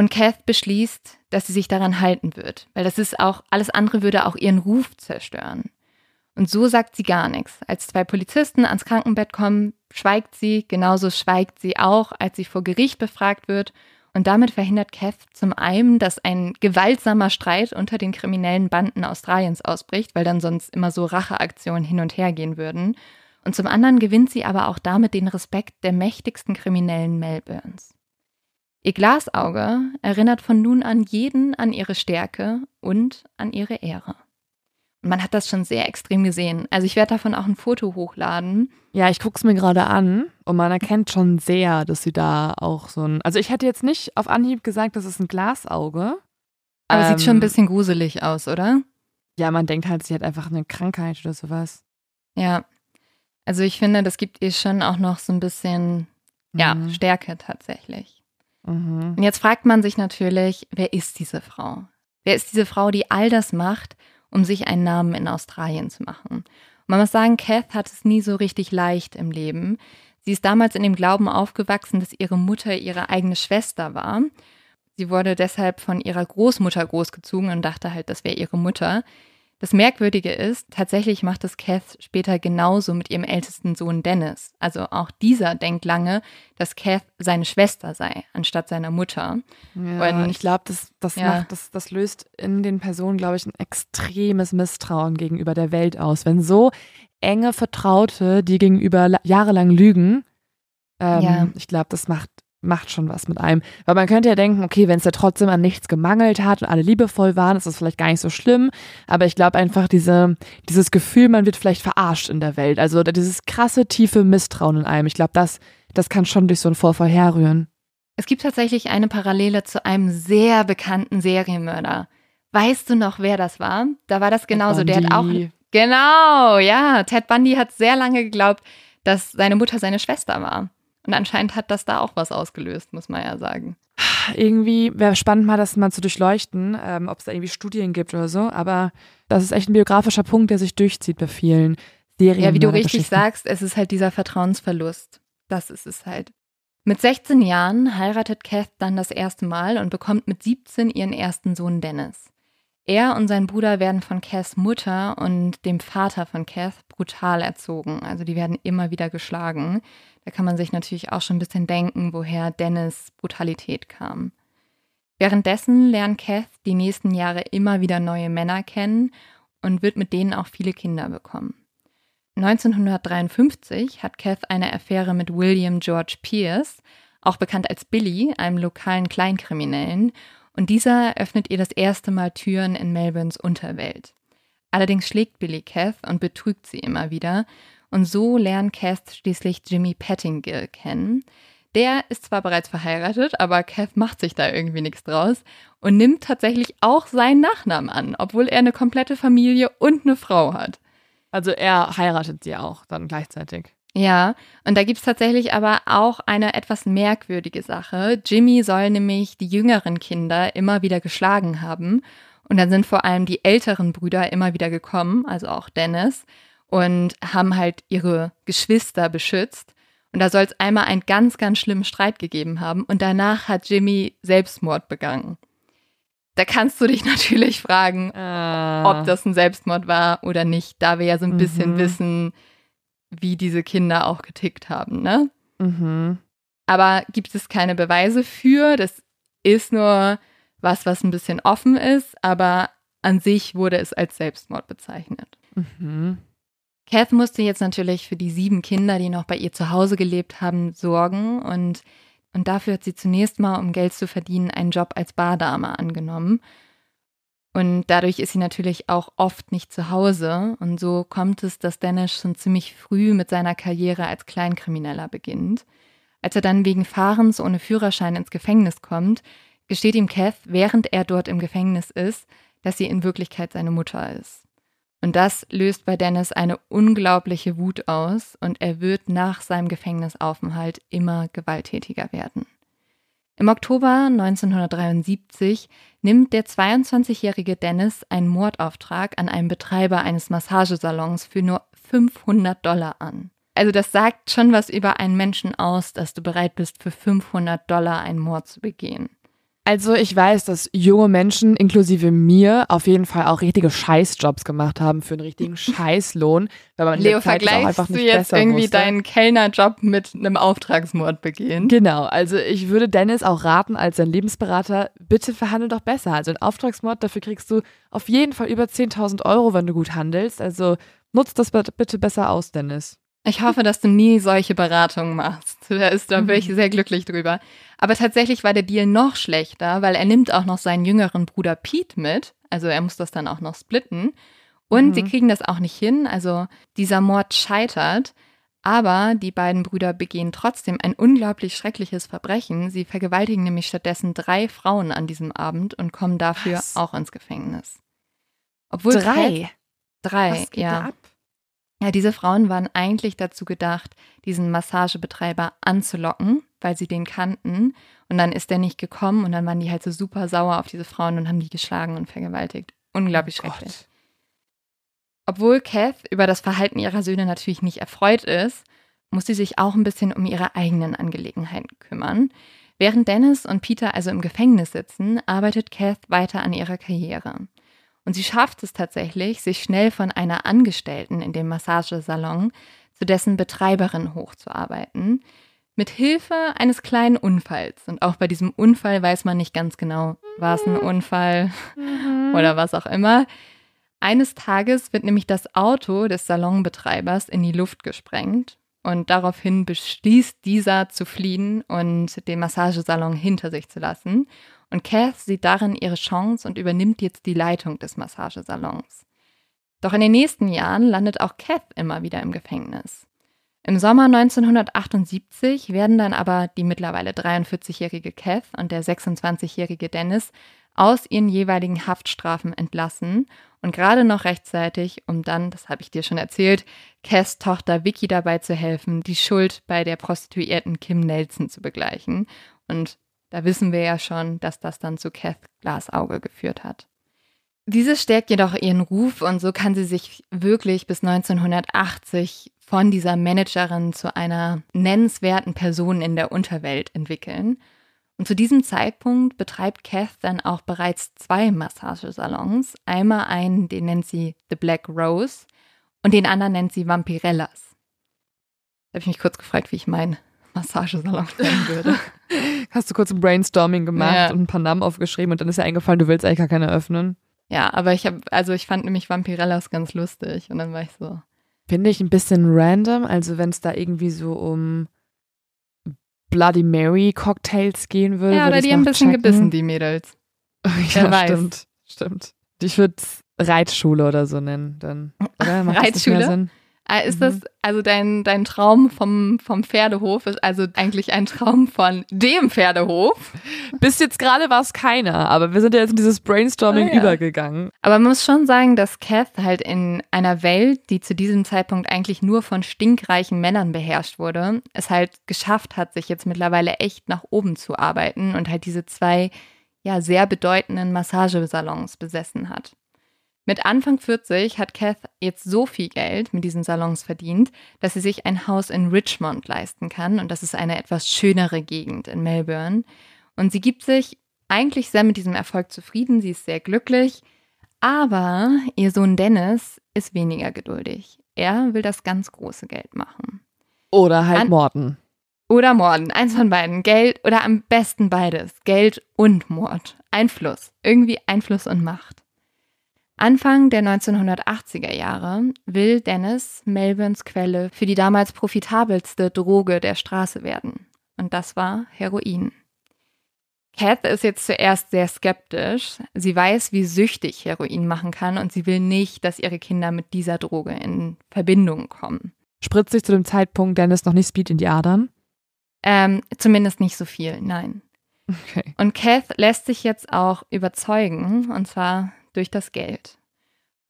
Und Kath beschließt, dass sie sich daran halten wird, weil das ist auch, alles andere würde auch ihren Ruf zerstören. Und so sagt sie gar nichts. Als zwei Polizisten ans Krankenbett kommen, schweigt sie, genauso schweigt sie auch, als sie vor Gericht befragt wird und damit verhindert Kev zum einen, dass ein gewaltsamer Streit unter den kriminellen Banden Australiens ausbricht, weil dann sonst immer so Racheaktionen hin und her gehen würden. Und zum anderen gewinnt sie aber auch damit den Respekt der mächtigsten Kriminellen Melbournes. Ihr Glasauge erinnert von nun an jeden an ihre Stärke und an ihre Ehre. Man hat das schon sehr extrem gesehen. Also ich werde davon auch ein Foto hochladen. Ja, ich gucke es mir gerade an und man erkennt schon sehr, dass sie da auch so ein. Also ich hätte jetzt nicht auf Anhieb gesagt, das ist ein Glasauge. Aber ähm, sieht schon ein ähm, bisschen gruselig aus, oder? Ja, man denkt halt, sie hat einfach eine Krankheit oder sowas. Ja. Also ich finde, das gibt ihr schon auch noch so ein bisschen, ja, mhm. Stärke tatsächlich. Mhm. Und jetzt fragt man sich natürlich, wer ist diese Frau? Wer ist diese Frau, die all das macht um sich einen Namen in Australien zu machen. Und man muss sagen, Kath hat es nie so richtig leicht im Leben. Sie ist damals in dem Glauben aufgewachsen, dass ihre Mutter ihre eigene Schwester war. Sie wurde deshalb von ihrer Großmutter großgezogen und dachte halt, das wäre ihre Mutter. Das Merkwürdige ist, tatsächlich macht es Kath später genauso mit ihrem ältesten Sohn Dennis. Also auch dieser denkt lange, dass Kath seine Schwester sei, anstatt seiner Mutter. Ja, und ich glaube, das, das, ja. das, das löst in den Personen, glaube ich, ein extremes Misstrauen gegenüber der Welt aus. Wenn so enge Vertraute, die gegenüber jahrelang lügen, ähm, ja. ich glaube, das macht macht schon was mit einem. Weil man könnte ja denken, okay, wenn es ja trotzdem an nichts gemangelt hat und alle liebevoll waren, ist das vielleicht gar nicht so schlimm. Aber ich glaube einfach, diese, dieses Gefühl, man wird vielleicht verarscht in der Welt. Also dieses krasse, tiefe Misstrauen in einem. Ich glaube, das, das kann schon durch so einen Vorfall herrühren. Es gibt tatsächlich eine Parallele zu einem sehr bekannten Serienmörder. Weißt du noch, wer das war? Da war das genauso. Der hat auch. Genau, ja. Ted Bundy hat sehr lange geglaubt, dass seine Mutter seine Schwester war. Und anscheinend hat das da auch was ausgelöst, muss man ja sagen. Irgendwie wäre spannend, mal das mal zu durchleuchten, ähm, ob es da irgendwie Studien gibt oder so. Aber das ist echt ein biografischer Punkt, der sich durchzieht bei vielen Serien. Ja, wie du richtig sagst, es ist halt dieser Vertrauensverlust. Das ist es halt. Mit 16 Jahren heiratet Kath dann das erste Mal und bekommt mit 17 ihren ersten Sohn Dennis. Er und sein Bruder werden von Cass Mutter und dem Vater von Cass brutal erzogen. Also die werden immer wieder geschlagen. Da kann man sich natürlich auch schon ein bisschen denken, woher Dennis Brutalität kam. Währenddessen lernt Kath die nächsten Jahre immer wieder neue Männer kennen und wird mit denen auch viele Kinder bekommen. 1953 hat Kath eine Affäre mit William George Pierce, auch bekannt als Billy, einem lokalen Kleinkriminellen, und dieser öffnet ihr das erste Mal Türen in Melbournes Unterwelt. Allerdings schlägt Billy Kath und betrügt sie immer wieder und so lernt Kath schließlich Jimmy Pettingill kennen. Der ist zwar bereits verheiratet, aber Kath macht sich da irgendwie nichts draus und nimmt tatsächlich auch seinen Nachnamen an, obwohl er eine komplette Familie und eine Frau hat. Also er heiratet sie auch dann gleichzeitig. Ja, und da gibt es tatsächlich aber auch eine etwas merkwürdige Sache. Jimmy soll nämlich die jüngeren Kinder immer wieder geschlagen haben. Und dann sind vor allem die älteren Brüder immer wieder gekommen, also auch Dennis und haben halt ihre Geschwister beschützt. Und da soll es einmal einen ganz, ganz schlimmen Streit gegeben haben. Und danach hat Jimmy Selbstmord begangen. Da kannst du dich natürlich fragen, äh. ob das ein Selbstmord war oder nicht, da wir ja so ein mhm. bisschen wissen, wie diese Kinder auch getickt haben, ne? Mhm. Aber gibt es keine Beweise für. Das ist nur was, was ein bisschen offen ist, aber an sich wurde es als Selbstmord bezeichnet. Mhm. Kath musste jetzt natürlich für die sieben Kinder, die noch bei ihr zu Hause gelebt haben, sorgen und, und dafür hat sie zunächst mal, um Geld zu verdienen, einen Job als Bardame angenommen. Und dadurch ist sie natürlich auch oft nicht zu Hause. Und so kommt es, dass Dennis schon ziemlich früh mit seiner Karriere als Kleinkrimineller beginnt. Als er dann wegen Fahrens ohne Führerschein ins Gefängnis kommt, gesteht ihm Kath, während er dort im Gefängnis ist, dass sie in Wirklichkeit seine Mutter ist. Und das löst bei Dennis eine unglaubliche Wut aus und er wird nach seinem Gefängnisaufenthalt immer gewalttätiger werden. Im Oktober 1973 nimmt der 22-jährige Dennis einen Mordauftrag an einen Betreiber eines Massagesalons für nur 500 Dollar an. Also das sagt schon was über einen Menschen aus, dass du bereit bist, für 500 Dollar einen Mord zu begehen. Also ich weiß, dass junge Menschen, inklusive mir, auf jeden Fall auch richtige Scheißjobs gemacht haben für einen richtigen Scheißlohn, weil man Leo, vergleichst du jetzt irgendwie wusste. deinen Kellnerjob mit einem Auftragsmord begehen? Genau, also ich würde Dennis auch raten als sein Lebensberater, bitte verhandel doch besser. Also ein Auftragsmord, dafür kriegst du auf jeden Fall über 10.000 Euro, wenn du gut handelst. Also nutzt das bitte besser aus, Dennis. Ich hoffe, dass du nie solche Beratungen machst. Da ist da bin ich mhm. sehr glücklich drüber. Aber tatsächlich war der Deal noch schlechter, weil er nimmt auch noch seinen jüngeren Bruder Pete mit. Also er muss das dann auch noch splitten. Und mhm. sie kriegen das auch nicht hin. Also dieser Mord scheitert. Aber die beiden Brüder begehen trotzdem ein unglaublich schreckliches Verbrechen. Sie vergewaltigen nämlich stattdessen drei Frauen an diesem Abend und kommen dafür Was? auch ins Gefängnis. Obwohl drei? Drei, Was geht ja. Da ab? Ja, diese Frauen waren eigentlich dazu gedacht, diesen Massagebetreiber anzulocken, weil sie den kannten. Und dann ist der nicht gekommen und dann waren die halt so super sauer auf diese Frauen und haben die geschlagen und vergewaltigt. Unglaublich oh schrecklich. Gott. Obwohl Kath über das Verhalten ihrer Söhne natürlich nicht erfreut ist, muss sie sich auch ein bisschen um ihre eigenen Angelegenheiten kümmern. Während Dennis und Peter also im Gefängnis sitzen, arbeitet Kath weiter an ihrer Karriere. Und sie schafft es tatsächlich, sich schnell von einer Angestellten in dem Massagesalon zu dessen Betreiberin hochzuarbeiten, mit Hilfe eines kleinen Unfalls. Und auch bei diesem Unfall weiß man nicht ganz genau, war es ein Unfall mhm. oder was auch immer. Eines Tages wird nämlich das Auto des Salonbetreibers in die Luft gesprengt und daraufhin beschließt dieser zu fliehen und den Massagesalon hinter sich zu lassen. Und Kath sieht darin ihre Chance und übernimmt jetzt die Leitung des Massagesalons. Doch in den nächsten Jahren landet auch Kath immer wieder im Gefängnis. Im Sommer 1978 werden dann aber die mittlerweile 43-jährige Kath und der 26-jährige Dennis aus ihren jeweiligen Haftstrafen entlassen und gerade noch rechtzeitig, um dann, das habe ich dir schon erzählt, Cass Tochter Vicky dabei zu helfen, die Schuld bei der Prostituierten Kim Nelson zu begleichen. Und da wissen wir ja schon, dass das dann zu Kath Glasauge geführt hat. Diese stärkt jedoch ihren Ruf und so kann sie sich wirklich bis 1980 von dieser Managerin zu einer nennenswerten Person in der Unterwelt entwickeln. Und zu diesem Zeitpunkt betreibt Kath dann auch bereits zwei Massagesalons. Einmal einen, den nennt sie The Black Rose und den anderen nennt sie Vampirellas. Da habe ich mich kurz gefragt, wie ich meinen Massagesalon nennen würde. Hast du kurz ein Brainstorming gemacht ja. und ein paar Namen aufgeschrieben und dann ist dir eingefallen, du willst eigentlich gar keine öffnen. Ja, aber ich habe, also ich fand nämlich Vampirellas ganz lustig und dann war ich so. Finde ich ein bisschen random, also wenn es da irgendwie so um Bloody Mary Cocktails gehen würde. Ja, oder die haben ein bisschen checken. gebissen, die Mädels. ja, weiß. stimmt, stimmt. Ich würde Reitschule oder so nennen, dann. Oder? Reitschule? Ah, ist mhm. das, also dein, dein Traum vom, vom Pferdehof ist also eigentlich ein Traum von dem Pferdehof? Bis jetzt gerade war es keiner, aber wir sind ja jetzt in dieses Brainstorming ah, ja. übergegangen. Aber man muss schon sagen, dass Kath halt in einer Welt, die zu diesem Zeitpunkt eigentlich nur von stinkreichen Männern beherrscht wurde, es halt geschafft hat, sich jetzt mittlerweile echt nach oben zu arbeiten und halt diese zwei, ja, sehr bedeutenden Massagesalons besessen hat. Mit Anfang 40 hat Kath jetzt so viel Geld mit diesen Salons verdient, dass sie sich ein Haus in Richmond leisten kann. Und das ist eine etwas schönere Gegend in Melbourne. Und sie gibt sich eigentlich sehr mit diesem Erfolg zufrieden. Sie ist sehr glücklich. Aber ihr Sohn Dennis ist weniger geduldig. Er will das ganz große Geld machen. Oder halt An morden. Oder morden. Eins von beiden. Geld oder am besten beides. Geld und Mord. Einfluss. Irgendwie Einfluss und Macht. Anfang der 1980er Jahre will Dennis Melbournes Quelle für die damals profitabelste Droge der Straße werden. Und das war Heroin. Kath ist jetzt zuerst sehr skeptisch. Sie weiß, wie süchtig Heroin machen kann und sie will nicht, dass ihre Kinder mit dieser Droge in Verbindung kommen. Spritzt sich zu dem Zeitpunkt Dennis noch nicht Speed in die Adern? Ähm, zumindest nicht so viel, nein. Okay. Und Kath lässt sich jetzt auch überzeugen, und zwar durch das Geld.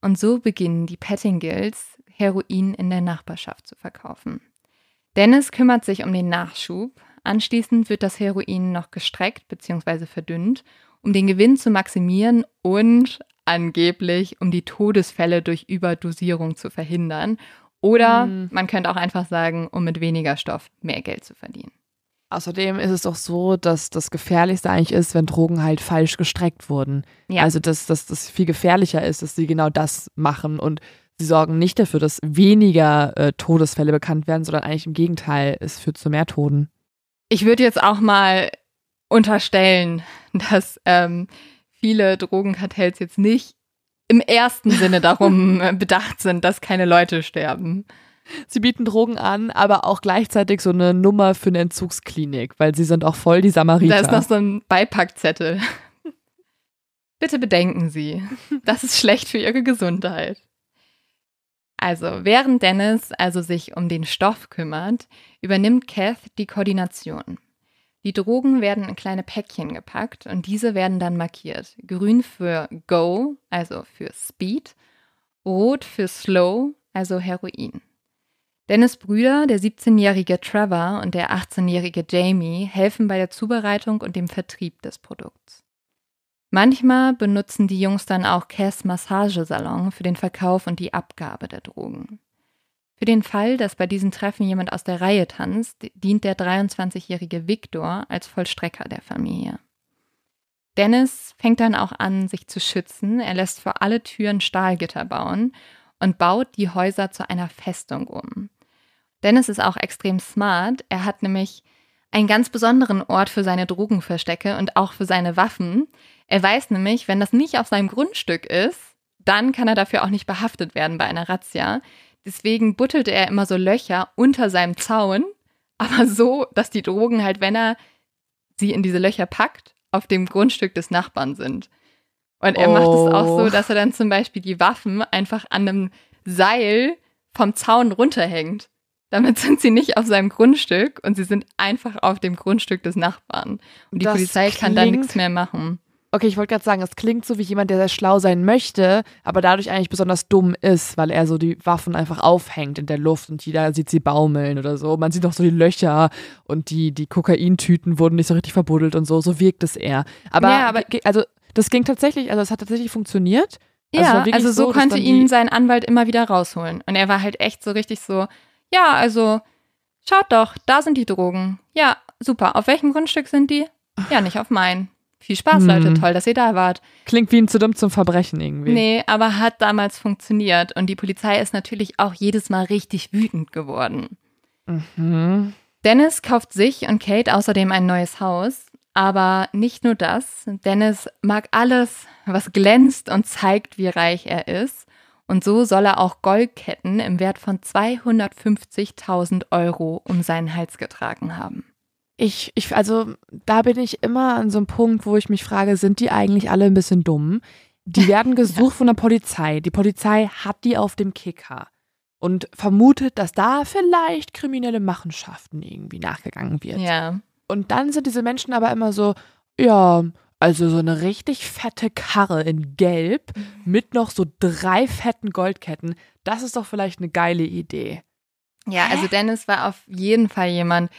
Und so beginnen die Pettingills, Heroin in der Nachbarschaft zu verkaufen. Dennis kümmert sich um den Nachschub. Anschließend wird das Heroin noch gestreckt bzw. verdünnt, um den Gewinn zu maximieren und angeblich, um die Todesfälle durch Überdosierung zu verhindern. Oder mhm. man könnte auch einfach sagen, um mit weniger Stoff mehr Geld zu verdienen. Außerdem ist es doch so, dass das Gefährlichste eigentlich ist, wenn Drogen halt falsch gestreckt wurden. Ja. Also, dass das viel gefährlicher ist, dass sie genau das machen und sie sorgen nicht dafür, dass weniger äh, Todesfälle bekannt werden, sondern eigentlich im Gegenteil, es führt zu mehr Toten. Ich würde jetzt auch mal unterstellen, dass ähm, viele Drogenkartells jetzt nicht im ersten Sinne darum bedacht sind, dass keine Leute sterben. Sie bieten Drogen an, aber auch gleichzeitig so eine Nummer für eine Entzugsklinik, weil sie sind auch voll die Samariter. Da ist noch so ein Beipackzettel. Bitte bedenken Sie, das ist schlecht für Ihre Gesundheit. Also, während Dennis also sich um den Stoff kümmert, übernimmt Kath die Koordination. Die Drogen werden in kleine Päckchen gepackt und diese werden dann markiert. Grün für Go, also für Speed, rot für Slow, also Heroin. Dennis Brüder, der 17-jährige Trevor und der 18-jährige Jamie, helfen bei der Zubereitung und dem Vertrieb des Produkts. Manchmal benutzen die Jungs dann auch Cass Massagesalon für den Verkauf und die Abgabe der Drogen. Für den Fall, dass bei diesen Treffen jemand aus der Reihe tanzt, dient der 23-jährige Victor als Vollstrecker der Familie. Dennis fängt dann auch an, sich zu schützen. Er lässt vor alle Türen Stahlgitter bauen und baut die Häuser zu einer Festung um. Dennis ist auch extrem smart. Er hat nämlich einen ganz besonderen Ort für seine Drogenverstecke und auch für seine Waffen. Er weiß nämlich, wenn das nicht auf seinem Grundstück ist, dann kann er dafür auch nicht behaftet werden bei einer Razzia. Deswegen buttelte er immer so Löcher unter seinem Zaun, aber so, dass die Drogen halt, wenn er sie in diese Löcher packt, auf dem Grundstück des Nachbarn sind. Und er oh. macht es auch so, oh. dass er dann zum Beispiel die Waffen einfach an einem Seil vom Zaun runterhängt. Damit sind sie nicht auf seinem Grundstück und sie sind einfach auf dem Grundstück des Nachbarn. Und die das Polizei kann da nichts mehr machen. Okay, ich wollte gerade sagen, es klingt so wie jemand, der sehr schlau sein möchte, aber dadurch eigentlich besonders dumm ist, weil er so die Waffen einfach aufhängt in der Luft und jeder sieht sie baumeln oder so. Man sieht auch so die Löcher und die, die Kokaintüten wurden nicht so richtig verbuddelt und so. So wirkt es eher. Aber, ja, aber also das ging tatsächlich, also es hat tatsächlich funktioniert. Also ja, also so, so konnte ihn sein Anwalt immer wieder rausholen. Und er war halt echt so richtig so, ja, also schaut doch, da sind die Drogen. Ja, super. Auf welchem Grundstück sind die? Ja, nicht auf meinen. Viel Spaß, Leute. Hm. Toll, dass ihr da wart. Klingt wie ein zu dumm zum Verbrechen irgendwie. Nee, aber hat damals funktioniert. Und die Polizei ist natürlich auch jedes Mal richtig wütend geworden. Mhm. Dennis kauft sich und Kate außerdem ein neues Haus. Aber nicht nur das. Dennis mag alles, was glänzt und zeigt, wie reich er ist. Und so soll er auch Goldketten im Wert von 250.000 Euro um seinen Hals getragen haben ich, ich, also da bin ich immer an so einem Punkt, wo ich mich frage, sind die eigentlich alle ein bisschen dumm? Die werden gesucht ja. von der Polizei. Die Polizei hat die auf dem Kicker und vermutet, dass da vielleicht kriminelle Machenschaften irgendwie nachgegangen wird. Ja. Und dann sind diese Menschen aber immer so, ja, also so eine richtig fette Karre in Gelb mhm. mit noch so drei fetten Goldketten. Das ist doch vielleicht eine geile Idee. Ja, also Dennis war auf jeden Fall jemand,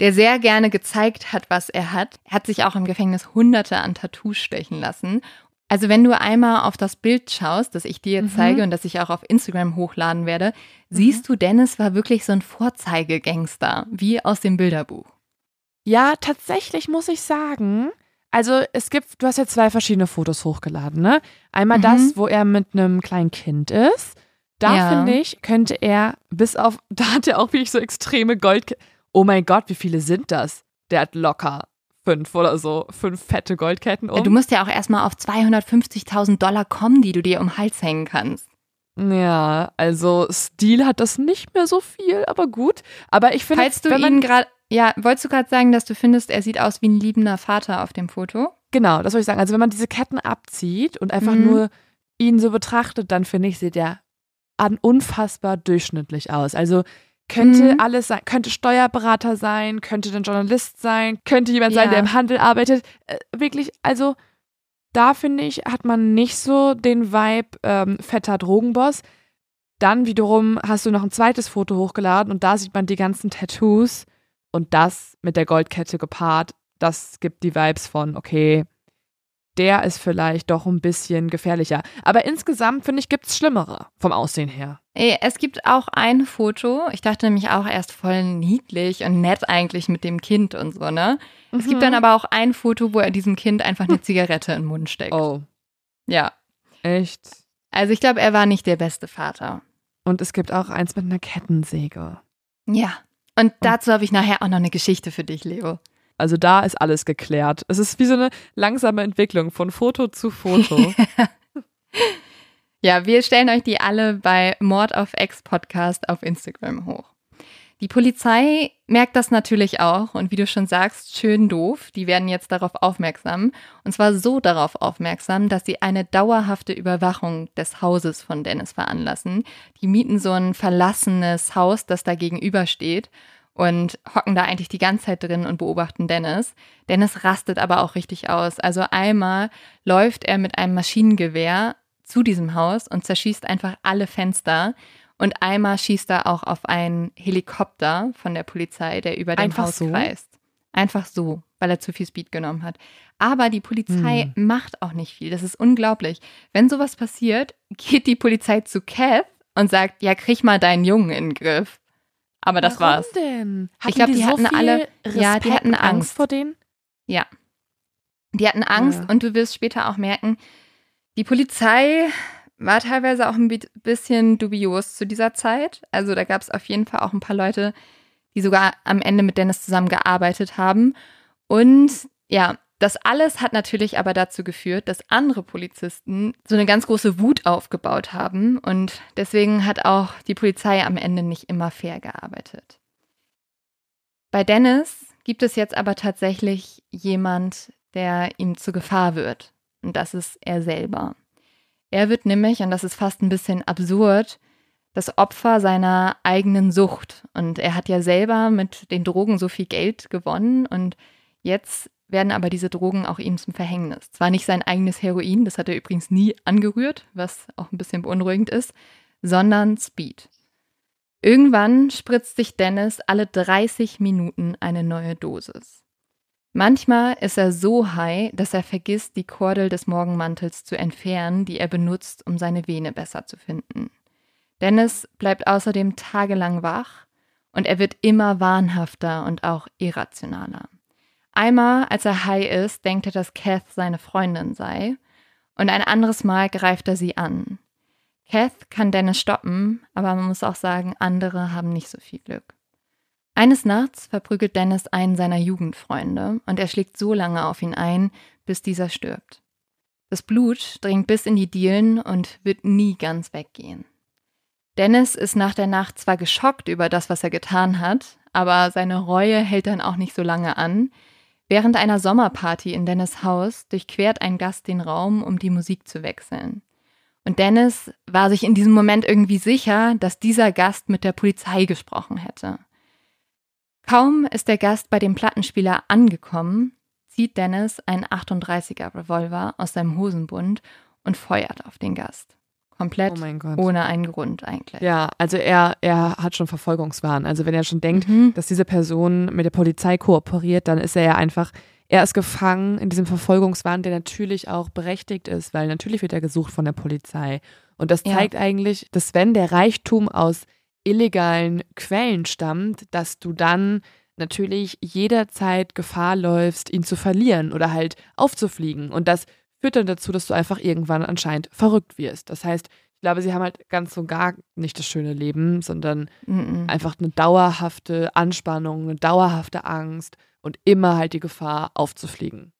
der sehr gerne gezeigt hat, was er hat. Er hat sich auch im Gefängnis hunderte an Tattoos stechen lassen. Also wenn du einmal auf das Bild schaust, das ich dir jetzt mhm. zeige und das ich auch auf Instagram hochladen werde, mhm. siehst du, Dennis war wirklich so ein Vorzeigegangster, wie aus dem Bilderbuch. Ja, tatsächlich muss ich sagen, also es gibt, du hast ja zwei verschiedene Fotos hochgeladen, ne? Einmal mhm. das, wo er mit einem kleinen Kind ist. Da ja. finde ich, könnte er bis auf, da hat er auch wirklich so extreme Gold, oh mein Gott, wie viele sind das? Der hat locker fünf oder so, fünf fette Goldketten um. Du musst ja auch erstmal auf 250.000 Dollar kommen, die du dir um den Hals hängen kannst. Ja, also Stil hat das nicht mehr so viel, aber gut. Aber ich finde, falls du ihn gerade, ja, wolltest du gerade sagen, dass du findest, er sieht aus wie ein liebender Vater auf dem Foto? Genau, das wollte ich sagen. Also wenn man diese Ketten abzieht und einfach mhm. nur ihn so betrachtet, dann finde ich, sieht er an unfassbar durchschnittlich aus. Also könnte mhm. alles sein, könnte Steuerberater sein, könnte ein Journalist sein, könnte jemand ja. sein, der im Handel arbeitet. Äh, wirklich, also da finde ich, hat man nicht so den Vibe ähm, fetter Drogenboss. Dann wiederum hast du noch ein zweites Foto hochgeladen und da sieht man die ganzen Tattoos und das mit der Goldkette gepaart. Das gibt die Vibes von, okay, der ist vielleicht doch ein bisschen gefährlicher. Aber insgesamt, finde ich, gibt es Schlimmere vom Aussehen her. Es gibt auch ein Foto, ich dachte nämlich auch erst voll niedlich und nett eigentlich mit dem Kind und so, ne? Mhm. Es gibt dann mhm. aber auch ein Foto, wo er diesem Kind einfach eine Zigarette in den Mund steckt. Oh. Ja. Echt? Also ich glaube, er war nicht der beste Vater. Und es gibt auch eins mit einer Kettensäge. Ja. Und dazu habe ich nachher auch noch eine Geschichte für dich, Leo. Also da ist alles geklärt. Es ist wie so eine langsame Entwicklung von Foto zu Foto. ja, wir stellen euch die alle bei Mord auf Ex Podcast auf Instagram hoch. Die Polizei merkt das natürlich auch und wie du schon sagst, schön doof. Die werden jetzt darauf aufmerksam. Und zwar so darauf aufmerksam, dass sie eine dauerhafte Überwachung des Hauses von Dennis veranlassen. Die mieten so ein verlassenes Haus, das da gegenübersteht und hocken da eigentlich die ganze Zeit drin und beobachten Dennis. Dennis rastet aber auch richtig aus. Also einmal läuft er mit einem Maschinengewehr zu diesem Haus und zerschießt einfach alle Fenster. Und einmal schießt er auch auf einen Helikopter von der Polizei, der über dem einfach Haus so? kreist. Einfach so, weil er zu viel Speed genommen hat. Aber die Polizei hm. macht auch nicht viel. Das ist unglaublich. Wenn sowas passiert, geht die Polizei zu Kath und sagt, ja, krieg mal deinen Jungen in den Griff. Aber das Warum war's. denn? Hatten ich glaube, die, die, hatten so alle, Respekt ja, die hatten Angst. Angst vor denen. Ja. Die hatten Angst ja. und du wirst später auch merken, die Polizei war teilweise auch ein bisschen dubios zu dieser Zeit. Also da gab es auf jeden Fall auch ein paar Leute, die sogar am Ende mit Dennis zusammengearbeitet haben. Und ja, das alles hat natürlich aber dazu geführt, dass andere Polizisten so eine ganz große Wut aufgebaut haben. Und deswegen hat auch die Polizei am Ende nicht immer fair gearbeitet. Bei Dennis gibt es jetzt aber tatsächlich jemand, der ihm zur Gefahr wird. Und das ist er selber. Er wird nämlich, und das ist fast ein bisschen absurd, das Opfer seiner eigenen Sucht. Und er hat ja selber mit den Drogen so viel Geld gewonnen und jetzt werden aber diese Drogen auch ihm zum Verhängnis. Zwar nicht sein eigenes Heroin, das hat er übrigens nie angerührt, was auch ein bisschen beunruhigend ist, sondern Speed. Irgendwann spritzt sich Dennis alle 30 Minuten eine neue Dosis. Manchmal ist er so high, dass er vergisst, die Kordel des Morgenmantels zu entfernen, die er benutzt, um seine Vene besser zu finden. Dennis bleibt außerdem tagelang wach und er wird immer wahnhafter und auch irrationaler. Einmal, als er high ist, denkt er, dass Kath seine Freundin sei, und ein anderes Mal greift er sie an. Kath kann Dennis stoppen, aber man muss auch sagen, andere haben nicht so viel Glück. Eines Nachts verprügelt Dennis einen seiner Jugendfreunde und er schlägt so lange auf ihn ein, bis dieser stirbt. Das Blut dringt bis in die Dielen und wird nie ganz weggehen. Dennis ist nach der Nacht zwar geschockt über das, was er getan hat, aber seine Reue hält dann auch nicht so lange an. Während einer Sommerparty in Dennis Haus durchquert ein Gast den Raum, um die Musik zu wechseln. Und Dennis war sich in diesem Moment irgendwie sicher, dass dieser Gast mit der Polizei gesprochen hätte. Kaum ist der Gast bei dem Plattenspieler angekommen, zieht Dennis einen 38er Revolver aus seinem Hosenbund und feuert auf den Gast. Komplett oh ohne einen Grund eigentlich. Ja, also er, er hat schon Verfolgungswahn. Also wenn er schon denkt, mhm. dass diese Person mit der Polizei kooperiert, dann ist er ja einfach er ist gefangen in diesem Verfolgungswahn, der natürlich auch berechtigt ist, weil natürlich wird er gesucht von der Polizei. Und das zeigt ja. eigentlich, dass wenn der Reichtum aus illegalen Quellen stammt, dass du dann natürlich jederzeit Gefahr läufst, ihn zu verlieren oder halt aufzufliegen. Und das führt dann dazu, dass du einfach irgendwann anscheinend verrückt wirst. Das heißt, ich glaube, sie haben halt ganz und gar nicht das schöne Leben, sondern mm -mm. einfach eine dauerhafte Anspannung, eine dauerhafte Angst und immer halt die Gefahr aufzufliegen.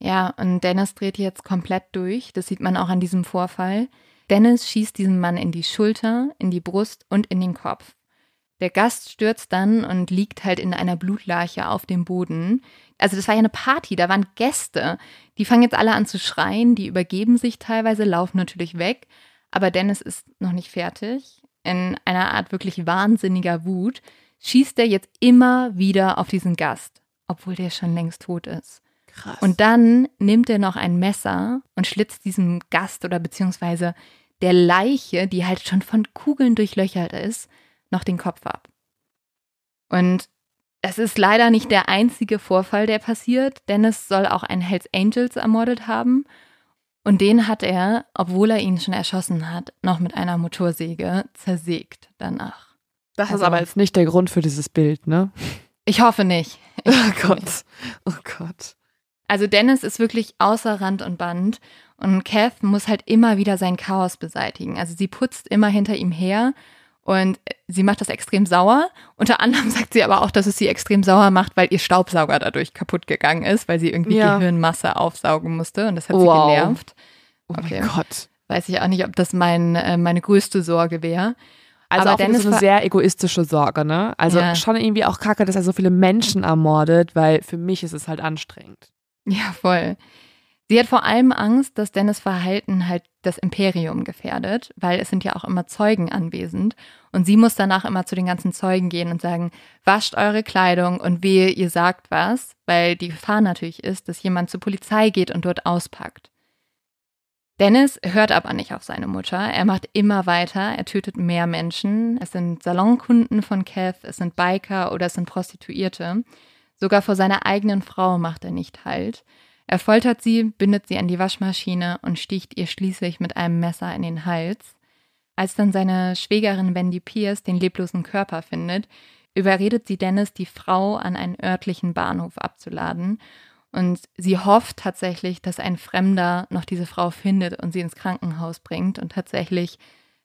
Ja, und Dennis dreht jetzt komplett durch. Das sieht man auch an diesem Vorfall. Dennis schießt diesen Mann in die Schulter, in die Brust und in den Kopf. Der Gast stürzt dann und liegt halt in einer Blutlache auf dem Boden. Also das war ja eine Party, da waren Gäste. Die fangen jetzt alle an zu schreien, die übergeben sich teilweise, laufen natürlich weg. Aber Dennis ist noch nicht fertig. In einer Art wirklich wahnsinniger Wut schießt er jetzt immer wieder auf diesen Gast, obwohl der schon längst tot ist. Krass. Und dann nimmt er noch ein Messer und schlitzt diesem Gast oder beziehungsweise der Leiche, die halt schon von Kugeln durchlöchert ist, noch den Kopf ab. Und es ist leider nicht der einzige Vorfall, der passiert. Dennis soll auch einen Hells Angels ermordet haben. Und den hat er, obwohl er ihn schon erschossen hat, noch mit einer Motorsäge zersägt danach. Das also, ist aber jetzt nicht der Grund für dieses Bild, ne? Ich hoffe nicht. Ich oh Gott. Nicht. Oh Gott. Also Dennis ist wirklich außer Rand und Band und Kath muss halt immer wieder sein Chaos beseitigen. Also sie putzt immer hinter ihm her und sie macht das extrem sauer. Unter anderem sagt sie aber auch, dass es sie extrem sauer macht, weil ihr Staubsauger dadurch kaputt gegangen ist, weil sie irgendwie ja. Gehirnmasse aufsaugen musste und das hat wow. sie genervt. Okay. Oh mein Gott. Weiß ich auch nicht, ob das mein, äh, meine größte Sorge wäre. Also aber auch Dennis so eine sehr egoistische Sorge, ne? Also ja. schon irgendwie auch kacke, dass er so viele Menschen ermordet, weil für mich ist es halt anstrengend. Ja, voll. Sie hat vor allem Angst, dass Dennis Verhalten halt das Imperium gefährdet, weil es sind ja auch immer Zeugen anwesend. Und sie muss danach immer zu den ganzen Zeugen gehen und sagen, wascht eure Kleidung und wehe, ihr sagt was, weil die Gefahr natürlich ist, dass jemand zur Polizei geht und dort auspackt. Dennis hört aber nicht auf seine Mutter. Er macht immer weiter. Er tötet mehr Menschen. Es sind Salonkunden von Kev, es sind Biker oder es sind Prostituierte. Sogar vor seiner eigenen Frau macht er nicht Halt. Er foltert sie, bindet sie an die Waschmaschine und sticht ihr schließlich mit einem Messer in den Hals. Als dann seine Schwägerin Wendy Pierce den leblosen Körper findet, überredet sie Dennis, die Frau an einen örtlichen Bahnhof abzuladen Und sie hofft tatsächlich, dass ein Fremder noch diese Frau findet und sie ins Krankenhaus bringt. Und tatsächlich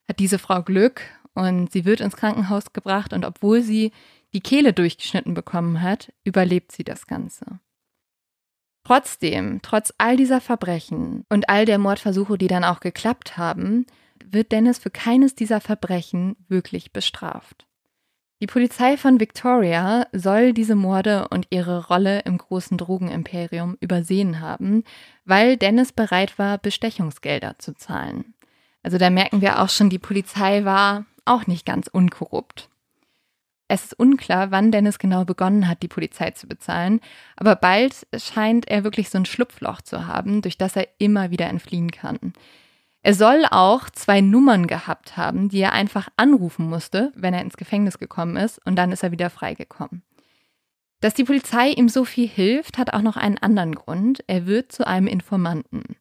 hat diese Frau Glück und sie wird ins Krankenhaus gebracht. Und obwohl sie die Kehle durchgeschnitten bekommen hat, überlebt sie das Ganze. Trotzdem, trotz all dieser Verbrechen und all der Mordversuche, die dann auch geklappt haben, wird Dennis für keines dieser Verbrechen wirklich bestraft. Die Polizei von Victoria soll diese Morde und ihre Rolle im großen Drogenimperium übersehen haben, weil Dennis bereit war, Bestechungsgelder zu zahlen. Also da merken wir auch schon, die Polizei war auch nicht ganz unkorrupt. Es ist unklar, wann Dennis genau begonnen hat, die Polizei zu bezahlen, aber bald scheint er wirklich so ein Schlupfloch zu haben, durch das er immer wieder entfliehen kann. Er soll auch zwei Nummern gehabt haben, die er einfach anrufen musste, wenn er ins Gefängnis gekommen ist, und dann ist er wieder freigekommen. Dass die Polizei ihm so viel hilft, hat auch noch einen anderen Grund. Er wird zu einem Informanten.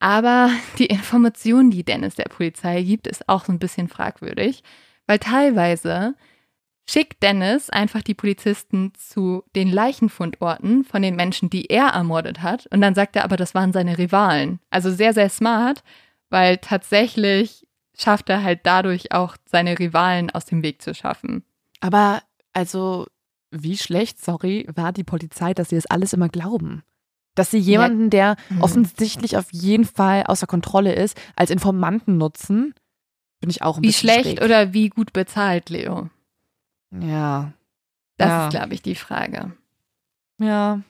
Aber die Information, die Dennis der Polizei gibt, ist auch so ein bisschen fragwürdig, weil teilweise schickt Dennis einfach die Polizisten zu den Leichenfundorten von den Menschen, die er ermordet hat. Und dann sagt er aber, das waren seine Rivalen. Also sehr, sehr smart, weil tatsächlich schafft er halt dadurch auch seine Rivalen aus dem Weg zu schaffen. Aber also, wie schlecht, sorry, war die Polizei, dass sie das alles immer glauben? Dass sie jemanden, der mhm. offensichtlich auf jeden Fall außer Kontrolle ist, als Informanten nutzen, bin ich auch ein wie bisschen Wie schlecht schräg. oder wie gut bezahlt, Leo? Ja. Das ja. ist, glaube ich, die Frage. Ja.